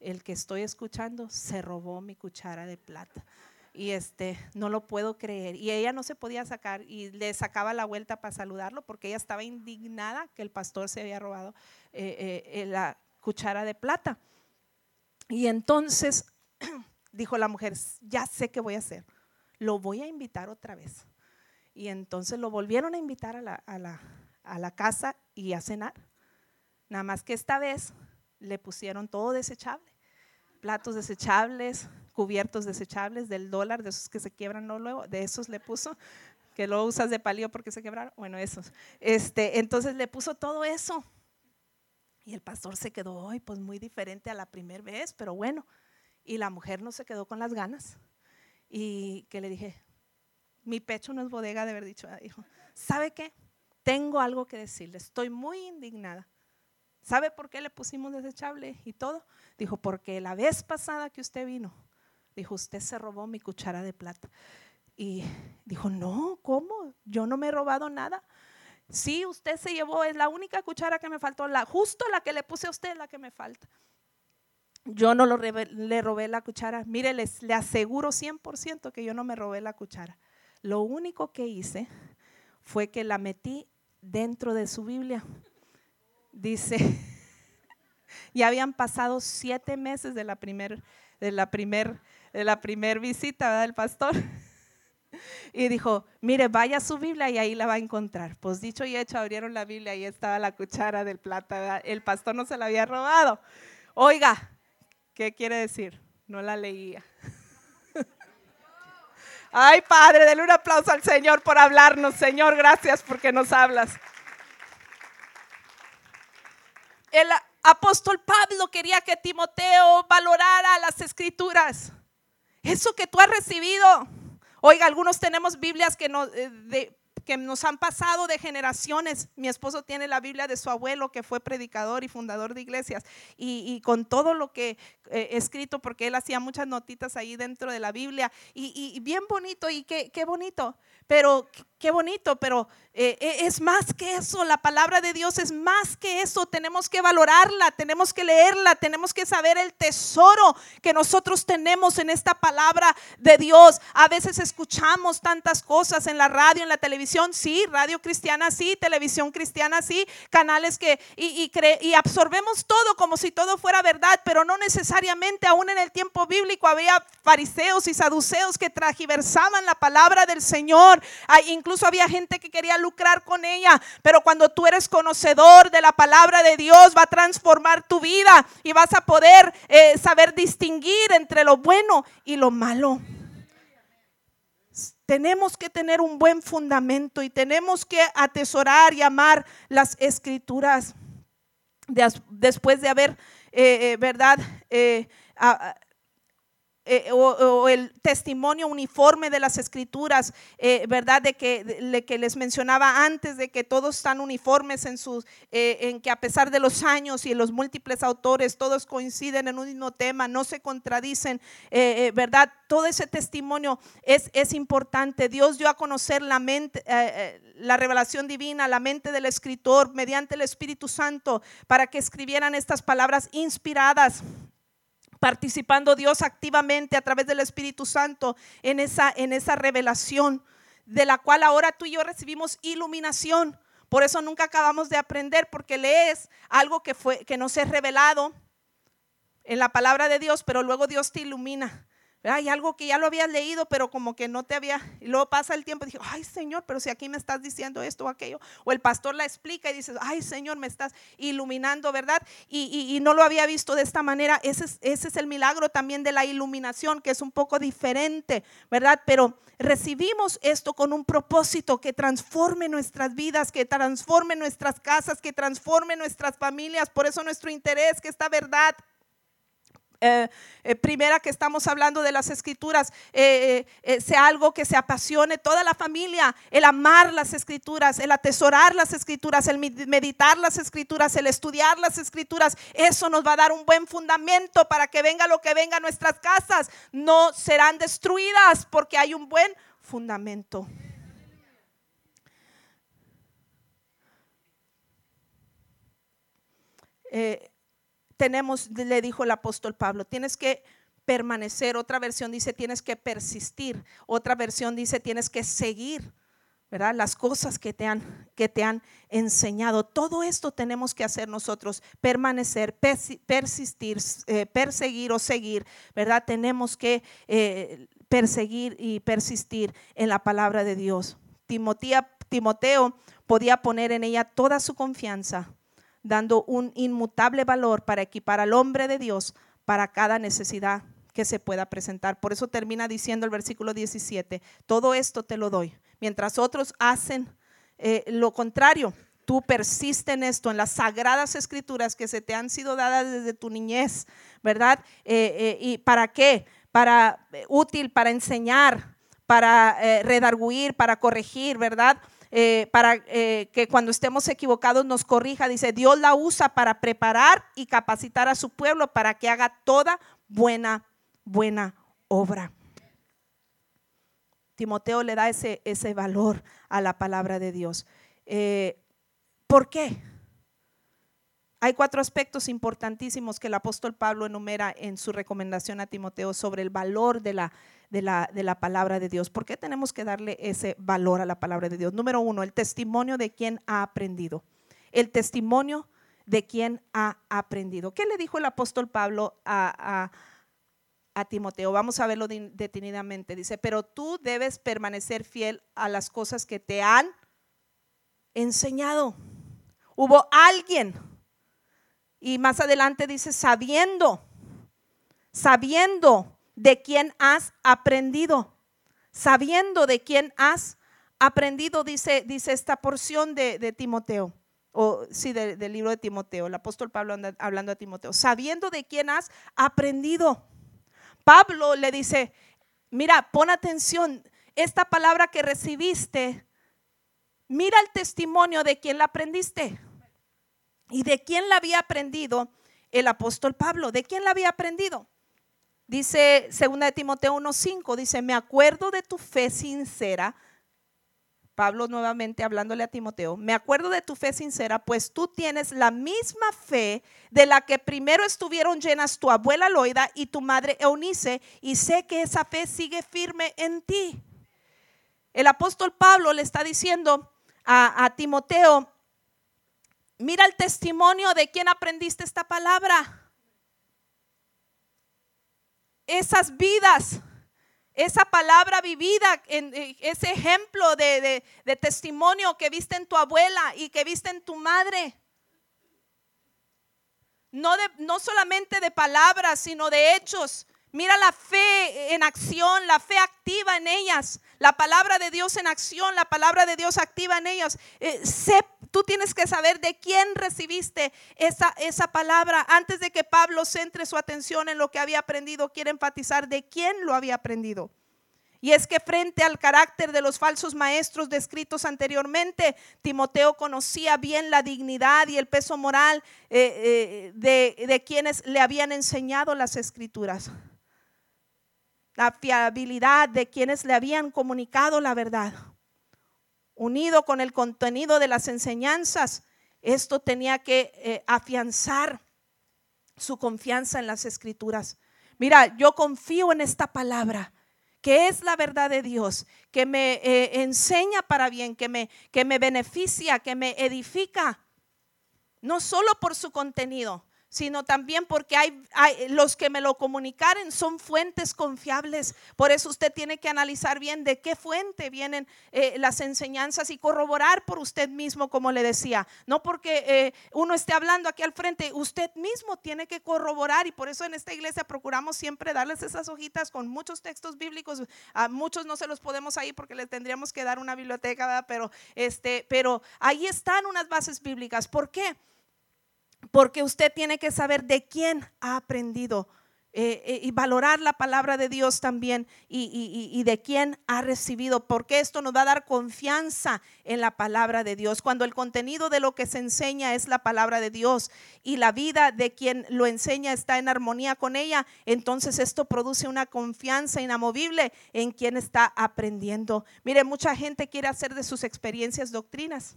el que estoy escuchando se robó mi cuchara de plata y este no lo puedo creer. Y ella no se podía sacar y le sacaba la vuelta para saludarlo porque ella estaba indignada que el pastor se había robado eh, eh, la cuchara de plata. Y entonces dijo la mujer ya sé qué voy a hacer lo voy a invitar otra vez y entonces lo volvieron a invitar a la, a la, a la casa y a cenar nada más que esta vez le pusieron todo desechable platos desechables, cubiertos desechables del dólar, de esos que se quiebran luego, de esos le puso, que lo usas de palio porque se quebraron, bueno, esos. Este, entonces le puso todo eso. Y el pastor se quedó hoy, pues muy diferente a la primera vez, pero bueno. Y la mujer no se quedó con las ganas. Y que le dije, mi pecho no es bodega de haber dicho, dijo, ¿sabe qué? Tengo algo que decirle, estoy muy indignada. ¿Sabe por qué le pusimos desechable y todo? Dijo, porque la vez pasada que usted vino, Dijo, usted se robó mi cuchara de plata. Y dijo, no, ¿cómo? Yo no me he robado nada. Sí, usted se llevó, es la única cuchara que me faltó, la, justo la que le puse a usted, la que me falta. Yo no le robé la cuchara. Mire, les, le aseguro 100% que yo no me robé la cuchara. Lo único que hice fue que la metí dentro de su Biblia. Dice, ya habían pasado siete meses de la primer, de la primer, de la primer visita del pastor. Y dijo, mire, vaya a su Biblia y ahí la va a encontrar. Pues dicho y hecho, abrieron la Biblia y estaba la cuchara del plata. El pastor no se la había robado. Oiga, ¿qué quiere decir? No la leía. Ay, Padre, denle un aplauso al Señor por hablarnos. Señor, gracias porque nos hablas. El apóstol Pablo quería que Timoteo valorara las escrituras. Eso que tú has recibido. Oiga, algunos tenemos Biblias que nos, eh, que nos han pasado de generaciones. Mi esposo tiene la Biblia de su abuelo, que fue predicador y fundador de iglesias, y, con todo lo que he eh, escrito, porque él hacía muchas notitas ahí dentro de la Biblia, y, bien bonito, y qué, qué bonito, pero qué bonito, pero eh, eh, es más que eso, la palabra de Dios es más que eso, tenemos que valorarla, tenemos que leerla, tenemos que saber el tesoro que nosotros tenemos en esta palabra de Dios. A veces escuchamos tantas cosas en la radio, en la televisión, sí, radio cristiana, sí, televisión cristiana, sí, canales que, y, y absorbemos todo como si todo fuera verdad, pero no necesariamente, aún en el tiempo bíblico había fariseos y saduceos que tragiversaban la palabra del Señor, incluso había gente que quería lucrar con ella, pero cuando tú eres conocedor de la palabra de Dios, va a transformar tu vida y vas a poder eh, saber distinguir entre lo bueno y lo malo. Tenemos que tener un buen fundamento y tenemos que atesorar y amar las escrituras. Después de haber, eh, eh, ¿verdad? Eh, o, el testimonio uniforme de las escrituras, eh, ¿verdad? De que, que les mencionaba antes, de que todos están uniformes en, sus, eh, en que a pesar de los años y los múltiples autores, todos coinciden en un mismo tema, no se contradicen, ¿verdad? Todo ese testimonio es, es importante. Dios dio a conocer la mente, la revelación divina, la mente del escritor mediante el Espíritu Santo para que escribieran estas palabras inspiradas participando Dios activamente a través del Espíritu Santo en esa, en esa revelación, de la cual ahora tú y yo recibimos iluminación. Por eso nunca acabamos de aprender, porque lees algo que, fue, que nos es revelado en la palabra de Dios, pero luego Dios te ilumina. Hay algo que ya lo habías leído, pero como que no te había. Y luego pasa el tiempo y dije, ay Señor, pero si aquí me estás diciendo esto o aquello. O el pastor la explica y dices, ay Señor, me estás iluminando, ¿verdad? Y, no lo había visto de esta manera. Ese es, ese es el milagro también de la iluminación, que es un poco diferente, ¿verdad? Pero recibimos esto con un propósito que transforme nuestras vidas, que transforme nuestras casas, que transforme nuestras familias. Por eso nuestro interés, que esta verdad eh, eh, primera que estamos hablando de las escrituras, eh, sea algo que se apasione toda la familia, el amar las escrituras, el atesorar las escrituras, el meditar las escrituras, el estudiar las escrituras, eso nos va a dar un buen fundamento para que venga lo que venga a nuestras casas, no serán destruidas porque hay un buen fundamento. Tenemos, le dijo el apóstol Pablo, tienes que permanecer, otra versión dice tienes que persistir, otra versión dice tienes que seguir, ¿verdad? Las cosas que te han, que te han enseñado. Todo esto tenemos que hacer nosotros, permanecer, persistir, eh, perseguir o seguir, ¿verdad? Tenemos que eh, perseguir y persistir en la palabra de Dios. Timoteo podía poner en ella toda su confianza dando un inmutable valor para equipar al hombre de Dios para cada necesidad que se pueda presentar. Por eso termina diciendo el versículo 17, todo esto te lo doy. Mientras otros hacen eh, lo contrario, tú persiste en esto, en las sagradas escrituras que se te han sido dadas desde tu niñez, ¿verdad? Eh, eh, ¿Y para qué? Para útil, para enseñar, para redarguir, para corregir, ¿verdad? Eh, para eh, que cuando estemos equivocados nos corrija. Dice, Dios la usa para preparar y capacitar a su pueblo para que haga toda buena, buena obra. Timoteo le da ese, ese valor a la palabra de Dios. Eh, ¿Por qué? Hay cuatro aspectos importantísimos que el apóstol Pablo enumera en su recomendación a Timoteo sobre el valor de la, de la, de la palabra de Dios. ¿Por qué tenemos que darle ese valor a la palabra de Dios? Número uno, el testimonio de quien ha aprendido. El testimonio de quien ha aprendido. ¿Qué le dijo el apóstol Pablo a, a, Timoteo? Vamos a verlo detenidamente. Dice, pero tú debes permanecer fiel a las cosas que te han enseñado. Hubo alguien y más adelante dice, sabiendo, sabiendo de quién has aprendido, sabiendo de quién has aprendido, dice, dice esta porción de, Timoteo, o sí, del libro de Timoteo, el apóstol Pablo hablando a Timoteo, sabiendo de quién has aprendido. Pablo le dice, mira, pon atención, esta palabra que recibiste, mira el testimonio de quién la aprendiste. ¿Y de quién la había aprendido el apóstol Pablo? ¿De quién la había aprendido? Dice 2 de Timoteo 1:5, dice, "Me acuerdo de tu fe sincera." Pablo nuevamente hablándole a Timoteo, "Me acuerdo de tu fe sincera, pues tú tienes la misma fe de la que primero estuvieron llenas tu abuela Loida y tu madre Eunice, y sé que esa fe sigue firme en ti." El apóstol Pablo le está diciendo a, a Timoteo, Mira el testimonio de quien aprendiste esta palabra. Esas vidas, esa palabra vivida, eh, ese ejemplo de, testimonio que viste en tu abuela y que viste en tu madre. No, de, no solamente de palabras, sino de hechos. Mira la fe en acción, la fe activa en ellas, la palabra de Dios en acción, la palabra de Dios activa en ellas. Eh, tú tienes que saber de quién recibiste esa, esa palabra. Antes de que Pablo centre su atención en lo que había aprendido, quiere enfatizar de quién lo había aprendido. Y es que frente al carácter de los falsos maestros descritos anteriormente, Timoteo conocía bien la dignidad y el peso moral eh, eh, de, de quienes le habían enseñado las escrituras la fiabilidad de quienes le habían comunicado la verdad. Unido con el contenido de las enseñanzas, esto tenía que eh, afianzar su confianza en las escrituras. Mira, yo confío en esta palabra que es la verdad de Dios, que me eh, enseña para bien, que me, que me beneficia, que me edifica, no solo por su contenido, sino también porque hay, los que me lo comunicaren son fuentes confiables. Por eso usted tiene que analizar bien de qué fuente vienen eh, las enseñanzas y corroborar por usted mismo, como le decía. No porque eh, uno esté hablando aquí al frente, usted mismo tiene que corroborar y por eso en esta iglesia procuramos siempre darles esas hojitas con muchos textos bíblicos. A muchos no se los podemos ahí porque les tendríamos que dar una biblioteca, pero este, pero ahí están unas bases bíblicas. ¿Por qué? Porque usted tiene que saber de quién ha aprendido eh, eh, y valorar la palabra de Dios también y, de quién ha recibido, porque esto nos va a dar confianza en la palabra de Dios. Cuando el contenido de lo que se enseña es la palabra de Dios y la vida de quien lo enseña está en armonía con ella, entonces esto produce una confianza inamovible en quien está aprendiendo. Mire, mucha gente quiere hacer de sus experiencias doctrinas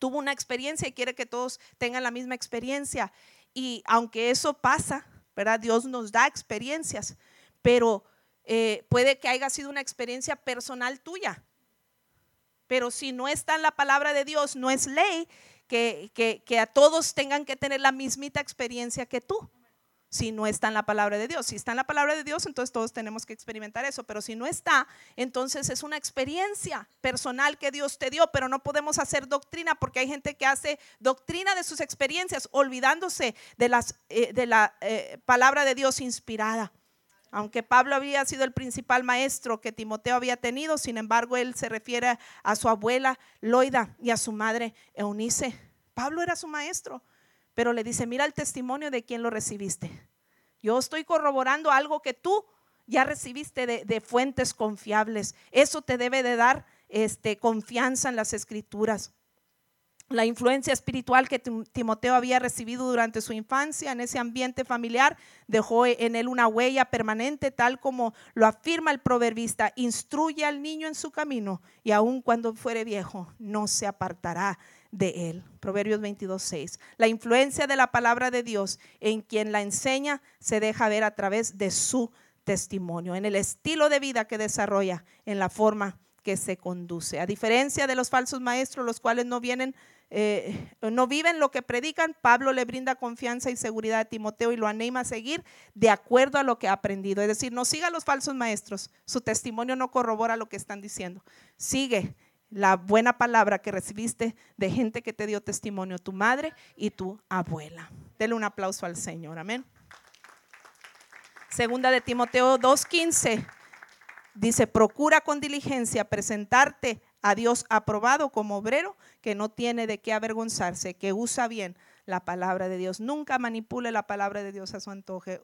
tuvo una experiencia y quiere que todos tengan la misma experiencia. Y aunque eso pasa, ¿verdad? Dios nos da experiencias, pero eh, puede que haya sido una experiencia personal tuya. Pero si no está en la palabra de Dios, no es ley que, que a todos tengan que tener la mismita experiencia que tú si no está en la palabra de Dios. Si está en la palabra de Dios, entonces todos tenemos que experimentar eso, pero si no está, entonces es una experiencia personal que Dios te dio, pero no podemos hacer doctrina porque hay gente que hace doctrina de sus experiencias, olvidándose de, eh, la eh, palabra de Dios inspirada. Aunque Pablo había sido el principal maestro que Timoteo había tenido, sin embargo, él se refiere a su abuela Loida y a su madre Eunice. Pablo era su maestro pero le dice, mira el testimonio de quien lo recibiste. Yo estoy corroborando algo que tú ya recibiste de, fuentes confiables. Eso te debe de dar este, confianza en las escrituras. la influencia espiritual que Timoteo había recibido durante su infancia en ese ambiente familiar dejó en él una huella permanente, tal como lo afirma el proverbista, instruye al niño en su camino y aun cuando fuere viejo no se apartará de él. Proverbios 22, 6. La influencia de la palabra de Dios en quien la enseña se deja ver a través de su testimonio, en el estilo de vida que desarrolla, en la forma que se conduce. A diferencia de los falsos maestros, los cuales no vienen eh, no viven lo que predican, Pablo le brinda confianza y seguridad a Timoteo y lo anima a seguir de acuerdo a lo que ha aprendido. Es decir, no siga a los falsos maestros, su testimonio no corrobora lo que están diciendo. Sigue la buena palabra que recibiste de gente que te dio testimonio, tu madre y tu abuela. Dele un aplauso al Señor, amén. Segunda de Timoteo 2.15 dice, procura con diligencia presentarte a Dios aprobado como obrero que no tiene de qué avergonzarse, que usa bien la palabra de Dios. Nunca manipule la palabra de Dios a su antoje.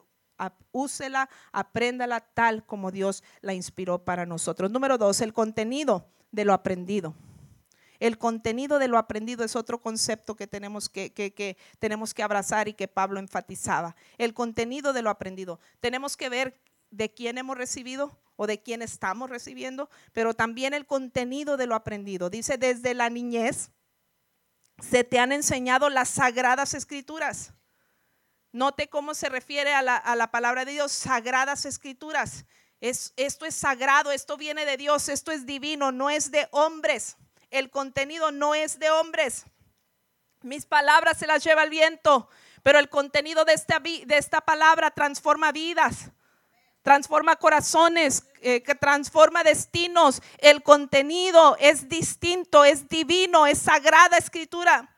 Úsela, apréndala tal como Dios la inspiró para nosotros. Número dos, el contenido de lo aprendido. El contenido de lo aprendido es otro concepto que tenemos que, que, tenemos que abrazar y que Pablo enfatizaba. El contenido de lo aprendido. Tenemos que ver de quién hemos recibido o de quién estamos recibiendo, pero también el contenido de lo aprendido. Dice, desde la niñez se te han enseñado las sagradas escrituras. Note cómo se refiere a la, palabra de Dios, sagradas escrituras. Es, esto es sagrado, esto viene de Dios, esto es divino, no es de hombres. El contenido no es de hombres. Mis palabras se las lleva el viento, pero el contenido de esta, de esta palabra transforma vidas transforma corazones, eh, que transforma destinos. El contenido es distinto, es divino, es sagrada escritura.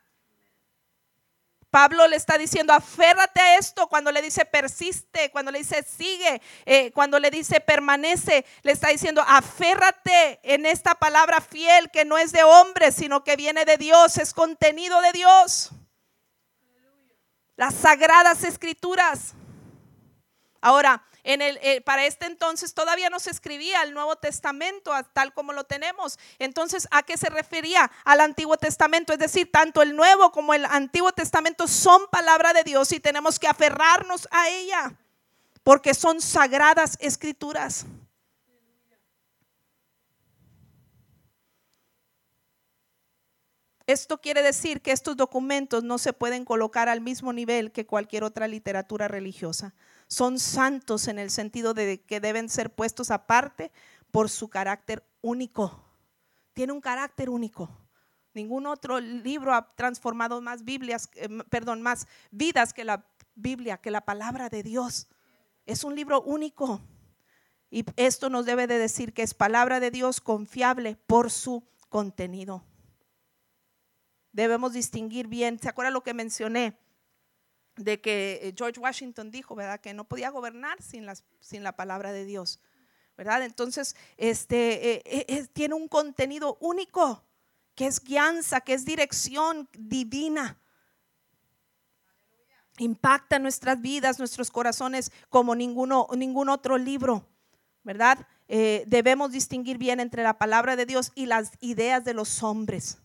Pablo le está diciendo, aférrate a esto cuando le dice persiste, cuando le dice sigue, eh, cuando le dice permanece, le está diciendo, aférrate en esta palabra fiel que no es de hombre, sino que viene de Dios, es contenido de Dios. Las sagradas escrituras. Ahora, eh, para este entonces todavía no se escribía el Nuevo Testamento tal como lo tenemos. Entonces, ¿a qué se refería al Antiguo Testamento? Es decir, tanto el Nuevo como el Antiguo Testamento son palabra de Dios y tenemos que aferrarnos a ella porque son sagradas escrituras. Esto quiere decir que estos documentos no se pueden colocar al mismo nivel que cualquier otra literatura religiosa son santos en el sentido de que deben ser puestos aparte por su carácter único. Tiene un carácter único. Ningún otro libro ha transformado más Biblias, eh, perdón, más vidas que la Biblia, que la palabra de Dios. Es un libro único. Y esto nos debe de decir que es palabra de Dios confiable por su contenido. Debemos distinguir bien. ¿Se acuerda lo que mencioné? De que eh, George Washington dijo, ¿verdad? Que no podía gobernar sin, las, sin la palabra de Dios, ¿verdad? Entonces, este, eh, eh, tiene un contenido único, que es guianza, que es dirección divina. Impacta nuestras vidas, nuestros corazones como ninguno, ningún otro libro, ¿verdad? debemos distinguir bien entre la palabra de Dios y las ideas de los hombres,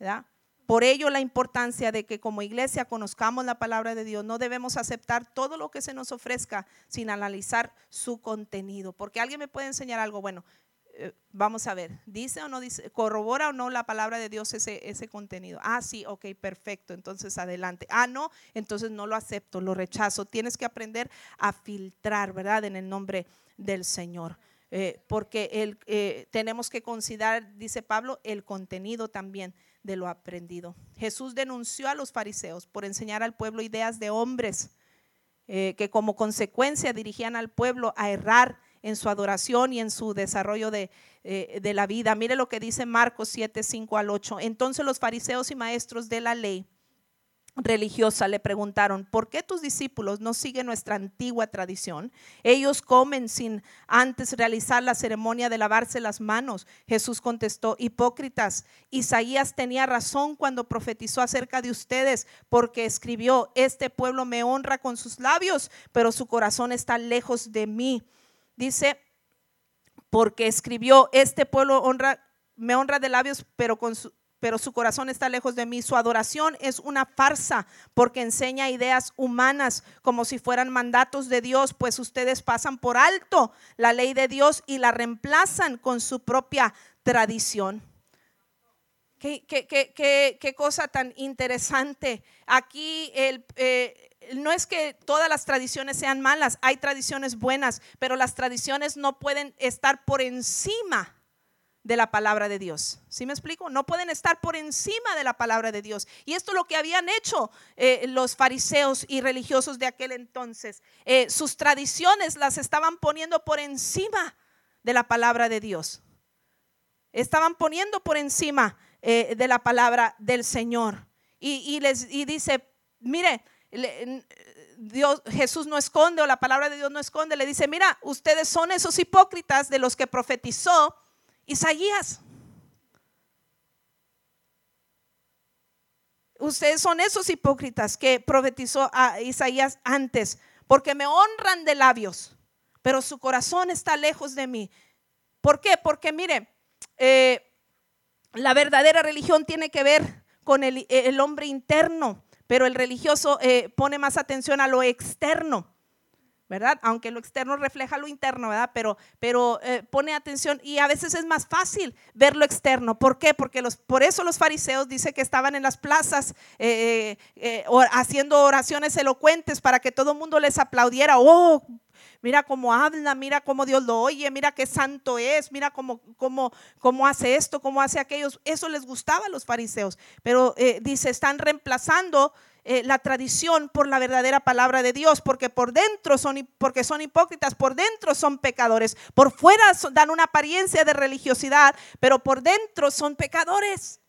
¿verdad? Por ello la importancia de que como iglesia conozcamos la palabra de Dios. No debemos aceptar todo lo que se nos ofrezca sin analizar su contenido. Porque alguien me puede enseñar algo, bueno, eh, vamos a ver, dice o no dice, corrobora o no la palabra de Dios ese, ese contenido. Ah, sí, ok, perfecto, entonces adelante. Ah, no, entonces no lo acepto, lo rechazo. Tienes que aprender a filtrar, ¿verdad? En el nombre del Señor. Eh, porque el, eh, tenemos que considerar, dice Pablo, el contenido también de lo aprendido. Jesús denunció a los fariseos por enseñar al pueblo ideas de hombres eh, que como consecuencia dirigían al pueblo a errar en su adoración y en su desarrollo de, eh, de la vida. Mire lo que dice Marcos 7, 5 al 8. Entonces los fariseos y maestros de la ley religiosa le preguntaron, ¿por qué tus discípulos no siguen nuestra antigua tradición? Ellos comen sin antes realizar la ceremonia de lavarse las manos. Jesús contestó, hipócritas, Isaías tenía razón cuando profetizó acerca de ustedes, porque escribió, este pueblo me honra con sus labios, pero su corazón está lejos de mí. Dice, porque escribió, este pueblo honra, me honra de labios, pero con su, pero su corazón está lejos de mí. Su adoración es una farsa porque enseña ideas humanas como si fueran mandatos de Dios, pues ustedes pasan por alto la ley de Dios y la reemplazan con su propia tradición. Qué, cosa tan interesante. Aquí eh, no es que todas las tradiciones sean malas, hay tradiciones buenas, pero las tradiciones no pueden estar por encima de la palabra de Dios. ¿Sí me explico? No pueden estar por encima de la palabra de Dios. Y esto es lo que habían hecho eh, los fariseos y religiosos de aquel entonces. Eh, sus tradiciones las estaban poniendo por encima de la palabra de Dios. Estaban poniendo por encima eh, de la palabra del Señor. Y, les, y dice, mire, Dios, Jesús no esconde o la palabra de Dios no esconde, le dice, mira, ustedes son esos hipócritas de los que profetizó Isaías. Ustedes son esos hipócritas que profetizó a Isaías antes, porque me honran de labios, pero su corazón está lejos de mí. ¿Por qué? Porque mire, eh, la verdadera religión tiene que ver con el, hombre interno, pero el religioso eh, pone más atención a lo externo. ¿Verdad? Aunque lo externo refleja lo interno, ¿verdad? Pero, pero eh, pone atención y a veces es más fácil ver lo externo. ¿Por qué? Porque los, por eso los fariseos dice que estaban en las plazas eh, eh, haciendo oraciones elocuentes para que todo el mundo les aplaudiera. Oh, mira cómo habla, mira cómo Dios lo oye, mira qué santo es, mira cómo, cómo, cómo hace esto, cómo hace aquello. Eso les gustaba a los fariseos. Pero dice, están reemplazando eh, la tradición por la verdadera palabra de Dios, porque por dentro son, porque son hipócritas, por dentro son pecadores, por fuera dan una apariencia de religiosidad, pero por dentro son pecadores.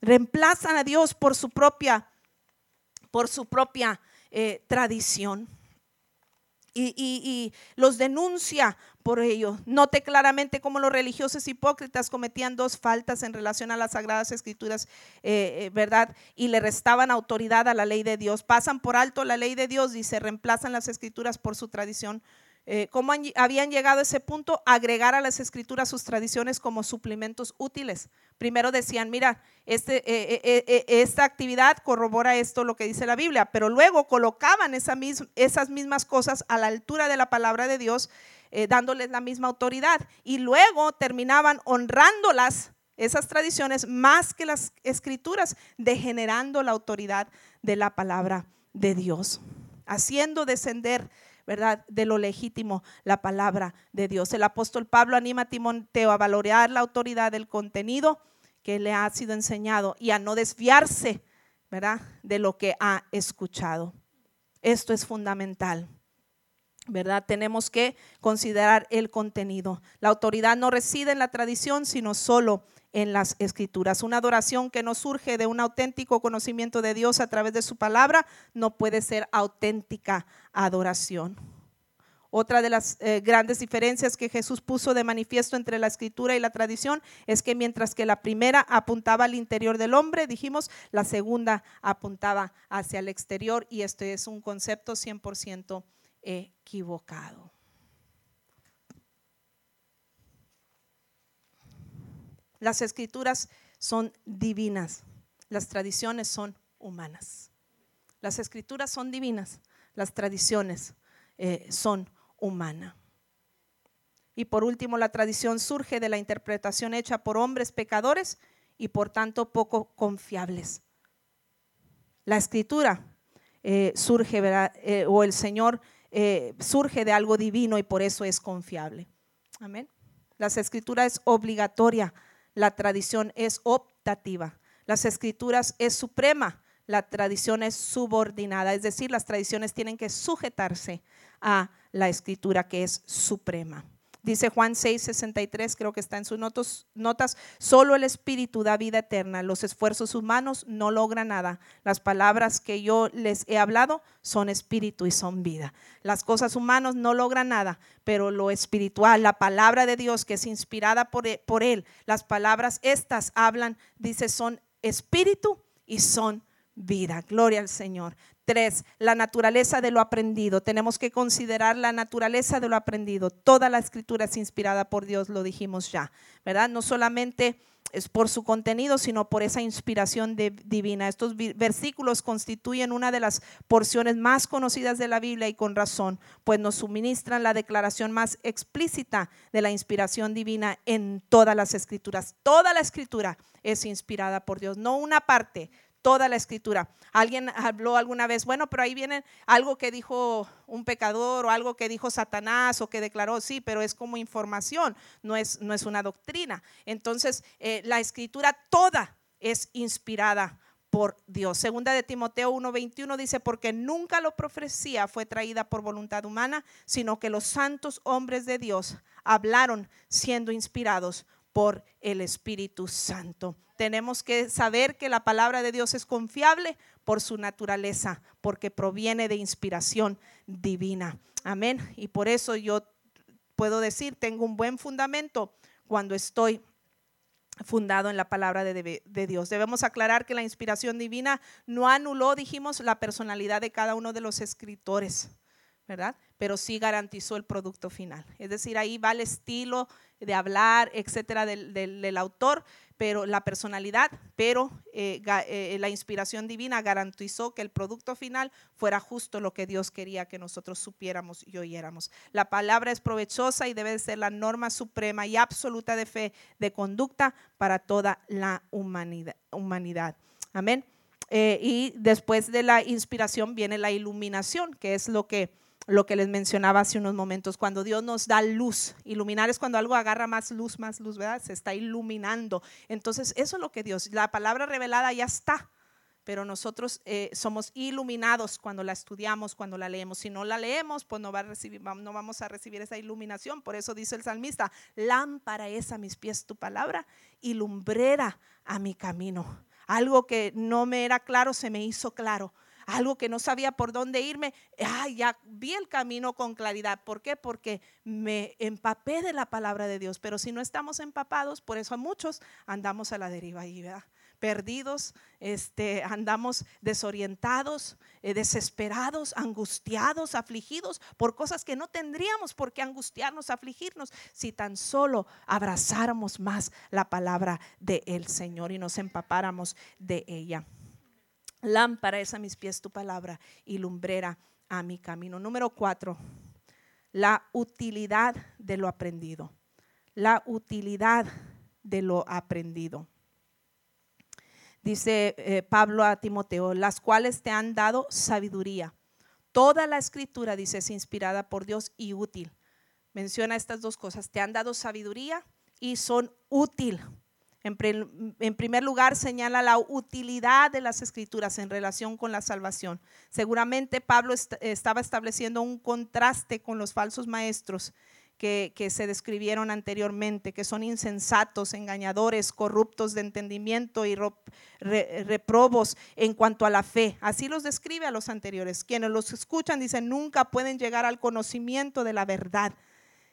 Reemplazan a Dios por su propia, por su propia eh, tradición. Y, los denuncia por ello. Note claramente cómo los religiosos hipócritas cometían dos faltas en relación a las sagradas escrituras, eh, eh, ¿verdad? Y le restaban autoridad a la ley de Dios. Pasan por alto la ley de Dios y se reemplazan las escrituras por su tradición. Eh, ¿Cómo habían llegado a ese punto? Agregar a las escrituras sus tradiciones como suplementos útiles. Primero decían, mira, este, esta actividad corrobora esto, lo que dice la Biblia, pero luego colocaban esa esas mismas cosas a la altura de la palabra de Dios eh, dándoles la misma autoridad. Y luego terminaban honrándolas, esas tradiciones, más que las escrituras, degenerando la autoridad de la palabra de Dios, haciendo descender. ¿Verdad? De lo legítimo, la palabra de Dios. El apóstol Pablo anima a Timoteo a valorar la autoridad del contenido que le ha sido enseñado y a no desviarse, ¿verdad? De lo que ha escuchado. Esto es fundamental. ¿verdad? Tenemos que considerar el contenido. La autoridad no reside en la tradición, sino solo en las escrituras. Una adoración que no surge de un auténtico conocimiento de Dios a través de su palabra no puede ser auténtica adoración. Otra de las eh, grandes diferencias que Jesús puso de manifiesto entre la escritura y la tradición es que mientras que la primera apuntaba al interior del hombre, dijimos, la segunda apuntaba hacia el exterior y este es un concepto 100% equivocado. Las escrituras son divinas, las tradiciones son humanas. Las escrituras son divinas, las tradiciones eh, son humanas. Y por último, la tradición surge de la interpretación hecha por hombres pecadores y por tanto poco confiables. La escritura eh, surge, eh, o el Señor surge de algo divino y por eso es confiable. Amén. Las escrituras es obligatoria, la tradición es optativa. Las escrituras es suprema, la tradición es subordinada, es decir, las tradiciones tienen que sujetarse a la escritura que es suprema. Dice Juan 6, 63, creo que está en sus notas, solo el Espíritu da vida eterna. Los esfuerzos humanos no logran nada. Las palabras que yo les he hablado son espíritu y son vida. Las cosas humanas no logran nada, pero lo espiritual, la palabra de Dios que es inspirada por, e, por Él, las palabras estas hablan, dice, son espíritu y son vida. Gloria al Señor. Tres, la naturaleza de lo aprendido. Tenemos que considerar la naturaleza de lo aprendido. Toda la escritura es inspirada por Dios, lo dijimos ya, ¿verdad? No solamente es por su contenido, sino por esa inspiración divina. Estos versículos constituyen una de las porciones más conocidas de la Biblia y con razón, pues nos suministran la declaración más explícita de la inspiración divina en todas las escrituras. Toda la escritura es inspirada por Dios, no una parte, toda la escritura. Alguien habló alguna vez, bueno, pero ahí viene algo que dijo un pecador o algo que dijo Satanás o que declaró, sí, pero es como información, no es, no es una doctrina. Entonces, eh, la escritura toda es inspirada por Dios. Segunda de Timoteo 1:21 dice, porque nunca lo profecía fue traída por voluntad humana, sino que los santos hombres de Dios hablaron siendo inspirados por el Espíritu Santo. Tenemos que saber que la palabra de Dios es confiable por su naturaleza, porque proviene de inspiración divina. Amén. Y por eso yo puedo decir, tengo un buen fundamento cuando estoy fundado en la palabra de, de, Dios. Debemos aclarar que la inspiración divina no anuló, dijimos, la personalidad de cada uno de los escritores, ¿verdad? Pero sí garantizó el producto final. Es decir, ahí va el estilo, de hablar, etcétera, del, autor, pero la personalidad, pero eh, eh, la inspiración divina garantizó que el producto final fuera justo lo que Dios quería que nosotros supiéramos y oyéramos. La palabra es provechosa y debe ser la norma suprema y absoluta de fe, de conducta para toda la humanidad. Amén. Eh, y después de la inspiración viene la iluminación, que es lo que lo que les mencionaba hace unos momentos, cuando Dios nos da luz. Iluminar es cuando algo agarra más luz, más luz, ¿verdad? Se está iluminando. Entonces, eso es lo que Dios, la palabra revelada ya está, pero nosotros eh, somos iluminados cuando la estudiamos, cuando la leemos. Si no la leemos, pues no, va a recibir, no vamos a recibir esa iluminación. Por eso dice el salmista, lámpara es a mis pies tu palabra y lumbrera a mi camino. Algo que no me era claro se me hizo claro algo que no sabía por dónde irme, ya vi el camino con claridad. ¿Por qué? Porque me empapé de la palabra de Dios. Pero si no estamos empapados, por eso a muchos andamos a la deriva perdidos, este, andamos desorientados, eh, desesperados, angustiados, afligidos por cosas que no tendríamos por qué angustiarnos, afligirnos, si tan solo abrazáramos más la palabra del Señor y nos empapáramos de ella. Lámpara es a mis pies tu palabra y lumbrera a mi camino. Número cuatro, la utilidad de lo aprendido. La utilidad de lo aprendido. Dice eh, Pablo a Timoteo, las cuales te han dado sabiduría. Toda la escritura, dice, es inspirada por Dios y útil. Menciona estas dos cosas. Te han dado sabiduría y son útil en, primer lugar, señala la utilidad de las escrituras en relación con la salvación. Seguramente Pablo estaba estableciendo un contraste con los falsos maestros que, se describieron anteriormente, que son insensatos, engañadores, corruptos de entendimiento y reprobos en cuanto a la fe. Así los describe a los anteriores. Quienes los escuchan dicen, nunca pueden llegar al conocimiento de la verdad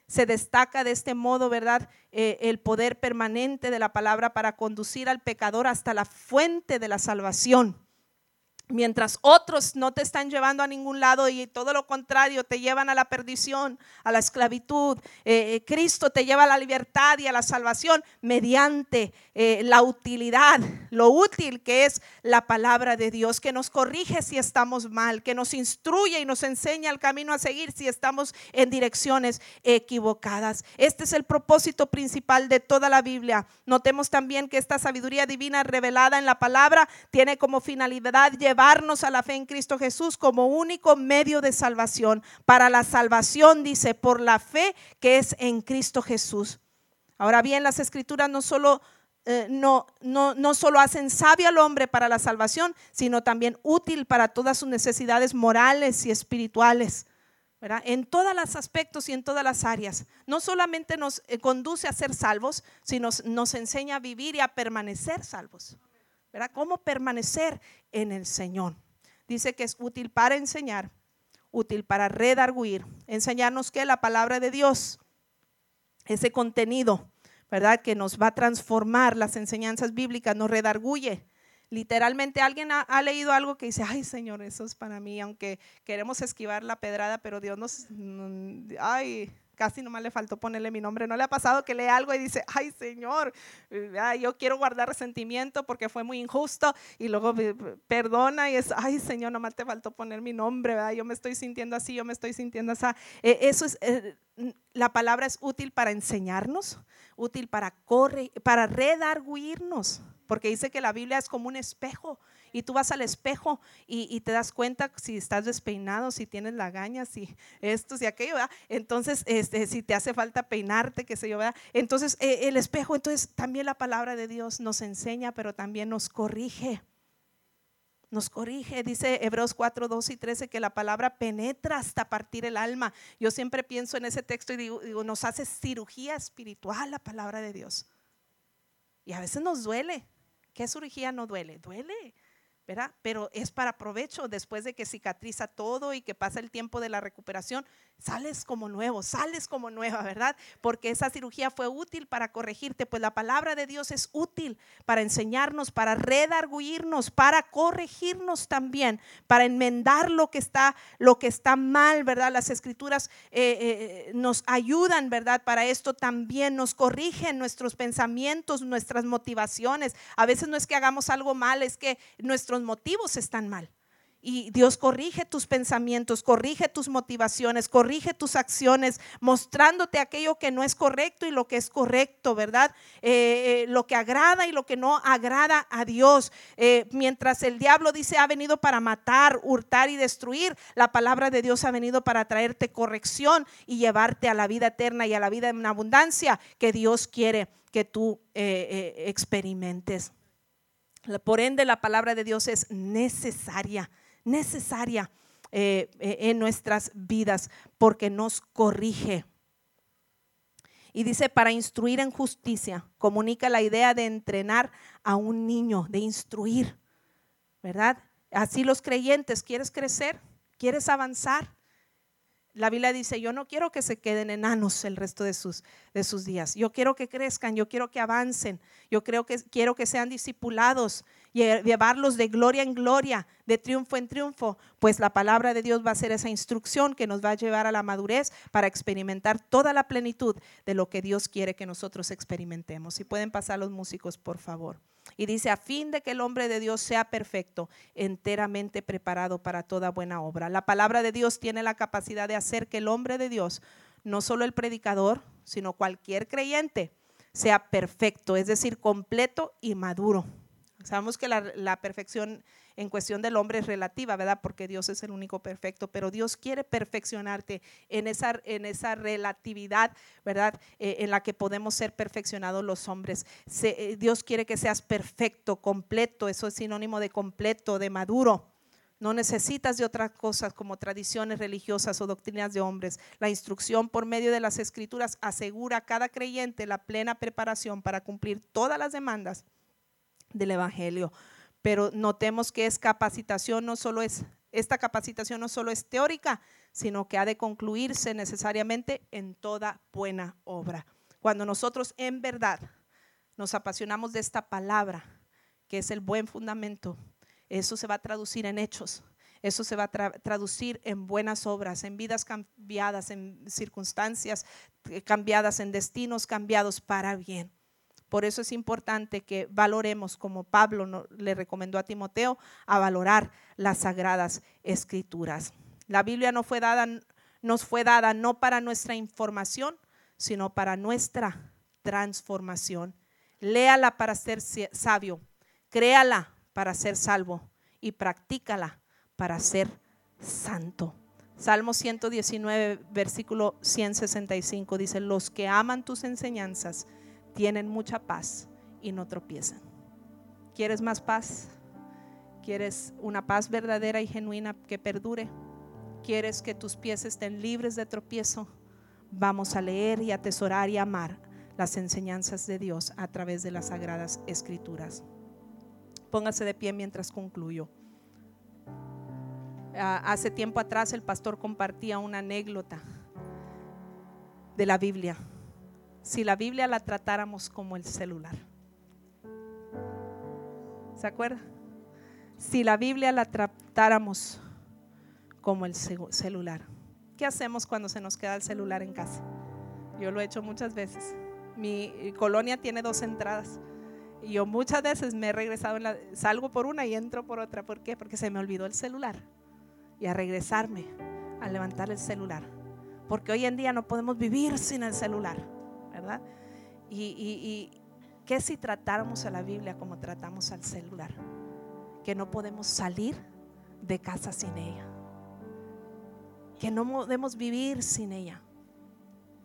se destaca de este modo, ¿verdad? Eh, el poder permanente de la palabra para conducir al pecador hasta la fuente de la salvación. Mientras otros no te están llevando a ningún lado y todo lo contrario, te llevan a la perdición, a la esclavitud. Eh, eh, Cristo te lleva a la libertad y a la salvación mediante eh, la utilidad, lo útil que es la palabra de Dios, que nos corrige si estamos mal, que nos instruye y nos enseña el camino a seguir si estamos en direcciones equivocadas. Este es el propósito principal de toda la Biblia. Notemos también que esta sabiduría divina revelada en la palabra tiene como finalidad llevar llevarnos a la fe en Cristo Jesús como único medio de salvación. Para la salvación, dice, por la fe que es en Cristo Jesús. Ahora bien, las escrituras no solo, eh, no, no, no solo hacen sabio al hombre para la salvación, sino también útil para todas sus necesidades morales y espirituales. En todos los aspectos y en todas las áreas. No solamente nos eh, conduce a ser salvos, sino nos enseña a vivir y a permanecer salvos. ¿Verdad? ¿Cómo permanecer en el Señor? Dice que es útil para enseñar, útil para redarguir, enseñarnos que la palabra de Dios, ese contenido, ¿verdad? Que nos va a transformar las enseñanzas bíblicas, nos redarguye, Literalmente alguien ha, ha, leído algo que dice, ay Señor, eso es para mí, aunque queremos esquivar la pedrada, pero Dios nos, ay, casi nomás le faltó ponerle mi nombre. ¿No le ha pasado que lee algo y dice, ay Señor, yo quiero guardar resentimiento porque fue muy injusto y luego perdona y es, ay Señor, nomás te faltó poner mi nombre, ¿verdad? Yo me estoy sintiendo así, yo me estoy sintiendo así. E, eso es, eh, la palabra es útil para enseñarnos, útil para correr, para redarguirnos, porque dice que la Biblia es como un espejo y tú vas al espejo y, te das cuenta si estás despeinado, si tienes lagañas, si esto, si aquello, ¿verdad? Entonces, este, si te hace falta peinarte, qué sé yo, ¿verdad? Entonces, eh, el espejo, entonces también la palabra de Dios nos enseña, pero también nos corrige. Nos corrige, dice Hebreos 4, 2 y 13, que la palabra penetra hasta partir el alma. Yo siempre pienso en ese texto y digo, digo nos hace cirugía espiritual la palabra de Dios. Y a veces nos duele. ¿Qué cirugía no duele? Duele. ¿Verdad? Pero es para provecho después de que cicatriza todo y que pasa el tiempo de la recuperación, sales como nuevo, sales como nueva, ¿verdad? Porque esa cirugía fue útil para corregirte, pues la palabra de Dios es útil para enseñarnos, para redarguirnos, para corregirnos también, para enmendar lo que está, lo que está mal, ¿verdad? Las escrituras eh, eh, nos ayudan, ¿verdad? Para esto también nos corrigen nuestros pensamientos, nuestras motivaciones. A veces no es que hagamos algo mal, es que nuestro motivos están mal. Y Dios corrige tus pensamientos, corrige tus motivaciones, corrige tus acciones, mostrándote aquello que no es correcto y lo que es correcto, ¿verdad? Eh, eh, lo que agrada y lo que no agrada a Dios. Eh, mientras el diablo dice ha venido para matar, hurtar y destruir, la palabra de Dios ha venido para traerte corrección y llevarte a la vida eterna y a la vida en abundancia que Dios quiere que tú experimentes. Por ende, la palabra de Dios es necesaria, necesaria eh, eh, en nuestras vidas porque nos corrige. Y dice, para instruir en justicia, comunica la idea de entrenar a un niño, de instruir, ¿verdad? Así los creyentes, ¿quieres crecer? ¿Quieres avanzar? La Biblia dice, yo no quiero que se queden enanos el resto de sus, de sus días. Yo quiero que crezcan, yo quiero que avancen, yo creo que quiero que sean discipulados, llevarlos de gloria en gloria, de triunfo en triunfo, pues la palabra de Dios va a ser esa instrucción que nos va a llevar a la madurez para experimentar toda la plenitud de lo que Dios quiere que nosotros experimentemos. Si pueden pasar los músicos, por favor. Y dice, a fin de que el hombre de Dios sea perfecto, enteramente preparado para toda buena obra. La palabra de Dios tiene la capacidad de hacer que el hombre de Dios, no solo el predicador, sino cualquier creyente, sea perfecto, es decir, completo y maduro. Sabemos que la, perfección en cuestión del hombre es relativa, ¿verdad? Porque Dios es el único perfecto, pero Dios quiere perfeccionarte en esa, en esa relatividad, ¿verdad? Eh, en la que podemos ser perfeccionados los hombres. Eh, Dios quiere que seas perfecto, completo, eso es sinónimo de completo, de maduro. No necesitas de otras cosas como tradiciones religiosas o doctrinas de hombres. La instrucción por medio de las escrituras asegura a cada creyente la plena preparación para cumplir todas las demandas del Evangelio. Pero notemos que es capacitación, no solo es, esta capacitación no solo es teórica, sino que ha de concluirse necesariamente en toda buena obra. Cuando nosotros en verdad nos apasionamos de esta palabra, que es el buen fundamento, eso se va a traducir en hechos, eso se va a traducir en buenas obras, en vidas cambiadas, en circunstancias eh, cambiadas, en destinos cambiados para bien. Por eso es importante que valoremos, como Pablo le recomendó a Timoteo, a valorar las sagradas escrituras. La Biblia no fue dada, nos fue dada no para nuestra información, sino para nuestra transformación. Léala para ser sabio, créala para ser salvo y practícala para ser santo. Salmo 119, versículo 165 dice, los que aman tus enseñanzas, tienen mucha paz y no tropiezan. ¿Quieres más paz? ¿Quieres una paz verdadera y genuina que perdure? ¿Quieres que tus pies estén libres de tropiezo? Vamos a leer y atesorar y amar las enseñanzas de Dios a través de las sagradas escrituras. Póngase de pie mientras concluyo. Ah, hace tiempo atrás el pastor compartía una anécdota de la Biblia si la Biblia la tratáramos como el celular. ¿Se acuerda? si la Biblia la tratáramos como el celular. ¿Qué hacemos cuando se nos queda el celular en casa? Yo lo he hecho muchas veces. Mi colonia tiene dos entradas. Y yo muchas veces me he regresado, en la, salgo por una y entro por otra. ¿Por qué? Porque se me olvidó el celular. Y a regresarme, a levantar el celular. Porque hoy en día no podemos vivir sin el celular, ¿verdad? Y, y, ¿qué si tratáramos a la Biblia como tratamos al celular? Que no podemos salir de casa sin ella. Que no podemos vivir sin ella.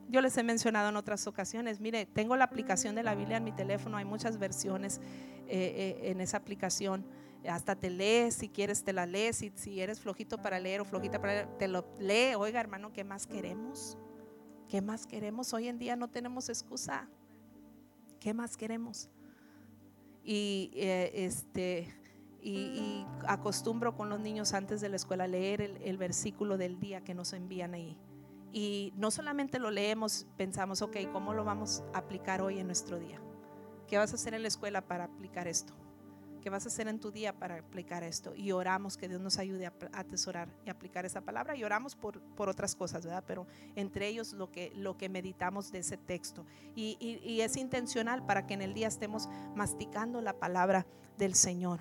Yo les he mencionado en otras ocasiones, mire, tengo la aplicación de la Biblia en mi teléfono, hay muchas versiones eh, eh, en esa aplicación. Hasta te lees, si quieres te la lees, si, si eres flojito para leer o flojita para leer, te lo lee. Oiga hermano, ¿qué más queremos? ¿Qué más queremos? Hoy en día no tenemos excusa. ¿Qué más queremos? Y eh, este y, acostumbro con los niños antes de la escuela leer el versículo del día que nos envían ahí. Y no solamente lo leemos, pensamos, ok, ¿cómo lo vamos a aplicar hoy en nuestro día? ¿Qué vas a hacer en la escuela para aplicar esto? ¿Qué vas a hacer en tu día para aplicar esto? Y oramos que Dios nos ayude a atesorar y aplicar esa palabra. Y oramos por, por otras cosas, ¿verdad? Pero entre ellos lo que, lo que meditamos de ese texto. Y, y es intencional para que en el día estemos masticando la palabra del Señor.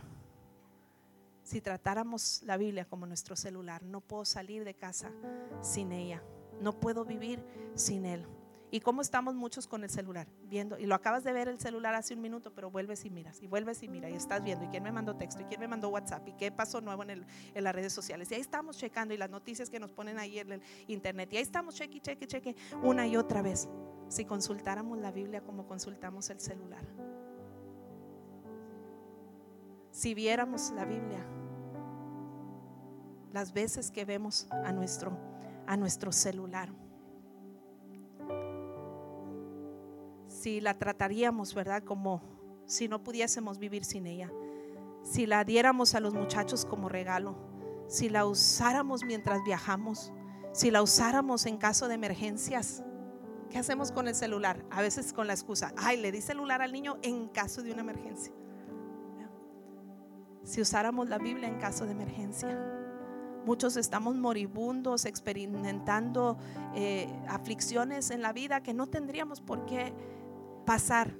Si tratáramos la Biblia como nuestro celular, no puedo salir de casa sin ella. No puedo vivir sin Él. ¿Y cómo estamos muchos con el celular? Viendo, y lo acabas de ver el celular hace un minuto, pero vuelves y miras, y vuelves y miras, y estás viendo, y quién me mandó texto, y quién me mandó WhatsApp, y qué pasó nuevo en, en las redes sociales. Y ahí estamos checando, y las noticias que nos ponen ahí en el internet, y ahí estamos cheque, cheque, cheque, una y otra vez. Si consultáramos la Biblia como consultamos el celular. Si viéramos la Biblia, las veces que vemos a nuestro a nuestro celular. Si la trataríamos, ¿verdad? Como si no pudiésemos vivir sin ella. Si la diéramos a los muchachos como regalo. Si la usáramos mientras viajamos. Si la usáramos en caso de emergencias. ¿Qué hacemos con el celular? A veces con la excusa, ay, le di celular al niño en caso de una emergencia. Si usáramos la Biblia en caso de emergencia. Muchos estamos moribundos, experimentando eh, aflicciones en la vida que no tendríamos por qué pasar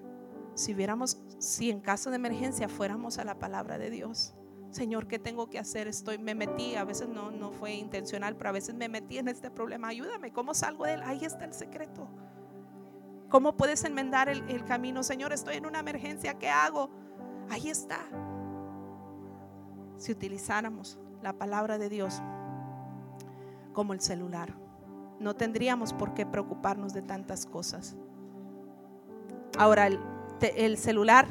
si viéramos, si en caso de emergencia fuéramos a la palabra de Dios. Señor, ¿qué tengo que hacer? Estoy, me metí, a veces no, no fue intencional, pero a veces me metí en este problema. Ayúdame, ¿cómo salgo de él? Ahí está el secreto. ¿Cómo puedes enmendar el, el camino? Señor, estoy en una emergencia, ¿qué hago? Ahí está. Si utilizáramos la palabra de Dios como el celular. No tendríamos por qué preocuparnos de tantas cosas. Ahora, el, celular,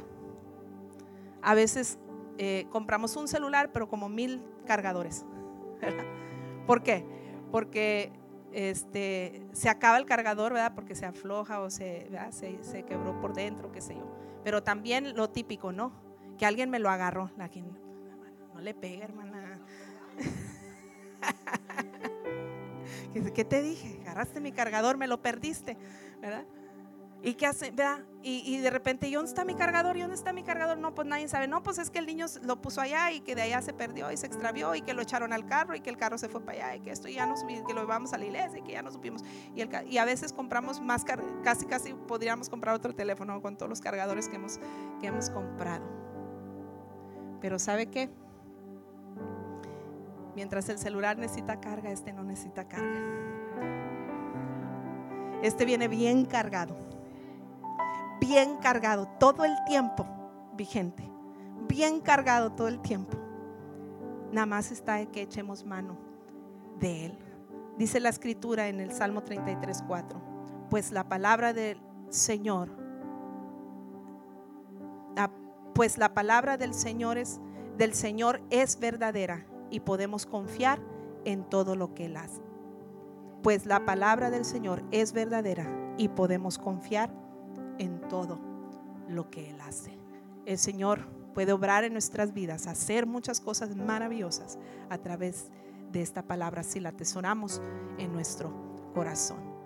a veces eh, compramos un celular, pero como mil cargadores. ¿Por qué? Porque este, se acaba el cargador, ¿verdad? Porque se afloja o se, se, se, quebró por dentro, qué sé yo. Pero también lo típico, ¿no? Que alguien me lo agarró. La, no le pegue, hermana. ¿Qué te dije? Agarraste mi cargador, me lo perdiste, ¿verdad? ¿Y qué hace? ¿verdad? Y, de repente, ¿y dónde está mi cargador? ¿Y dónde está mi cargador? No, pues nadie sabe. No, pues es que el niño lo puso allá y que de allá se perdió y se extravió y que lo echaron al carro y que el carro se fue para allá y que esto ya no que lo llevamos a la iglesia y que ya no supimos. Y, el, y a veces compramos más, casi, casi podríamos comprar otro teléfono con todos los cargadores que hemos, que hemos comprado. Pero ¿sabe qué? Mientras el celular necesita carga, este no necesita carga. Este viene bien cargado. Bien cargado todo el tiempo vigente. Bien cargado todo el tiempo. Nada más está que echemos mano de él. Dice la escritura en el Salmo 33, 4. Pues la palabra del Señor, pues la palabra del Señor es del Señor es verdadera y podemos confiar en todo lo que Él hace. Pues la palabra del Señor es verdadera y podemos confiar en todo lo que Él hace. El Señor puede obrar en nuestras vidas, hacer muchas cosas maravillosas a través de esta palabra si la atesoramos en nuestro corazón.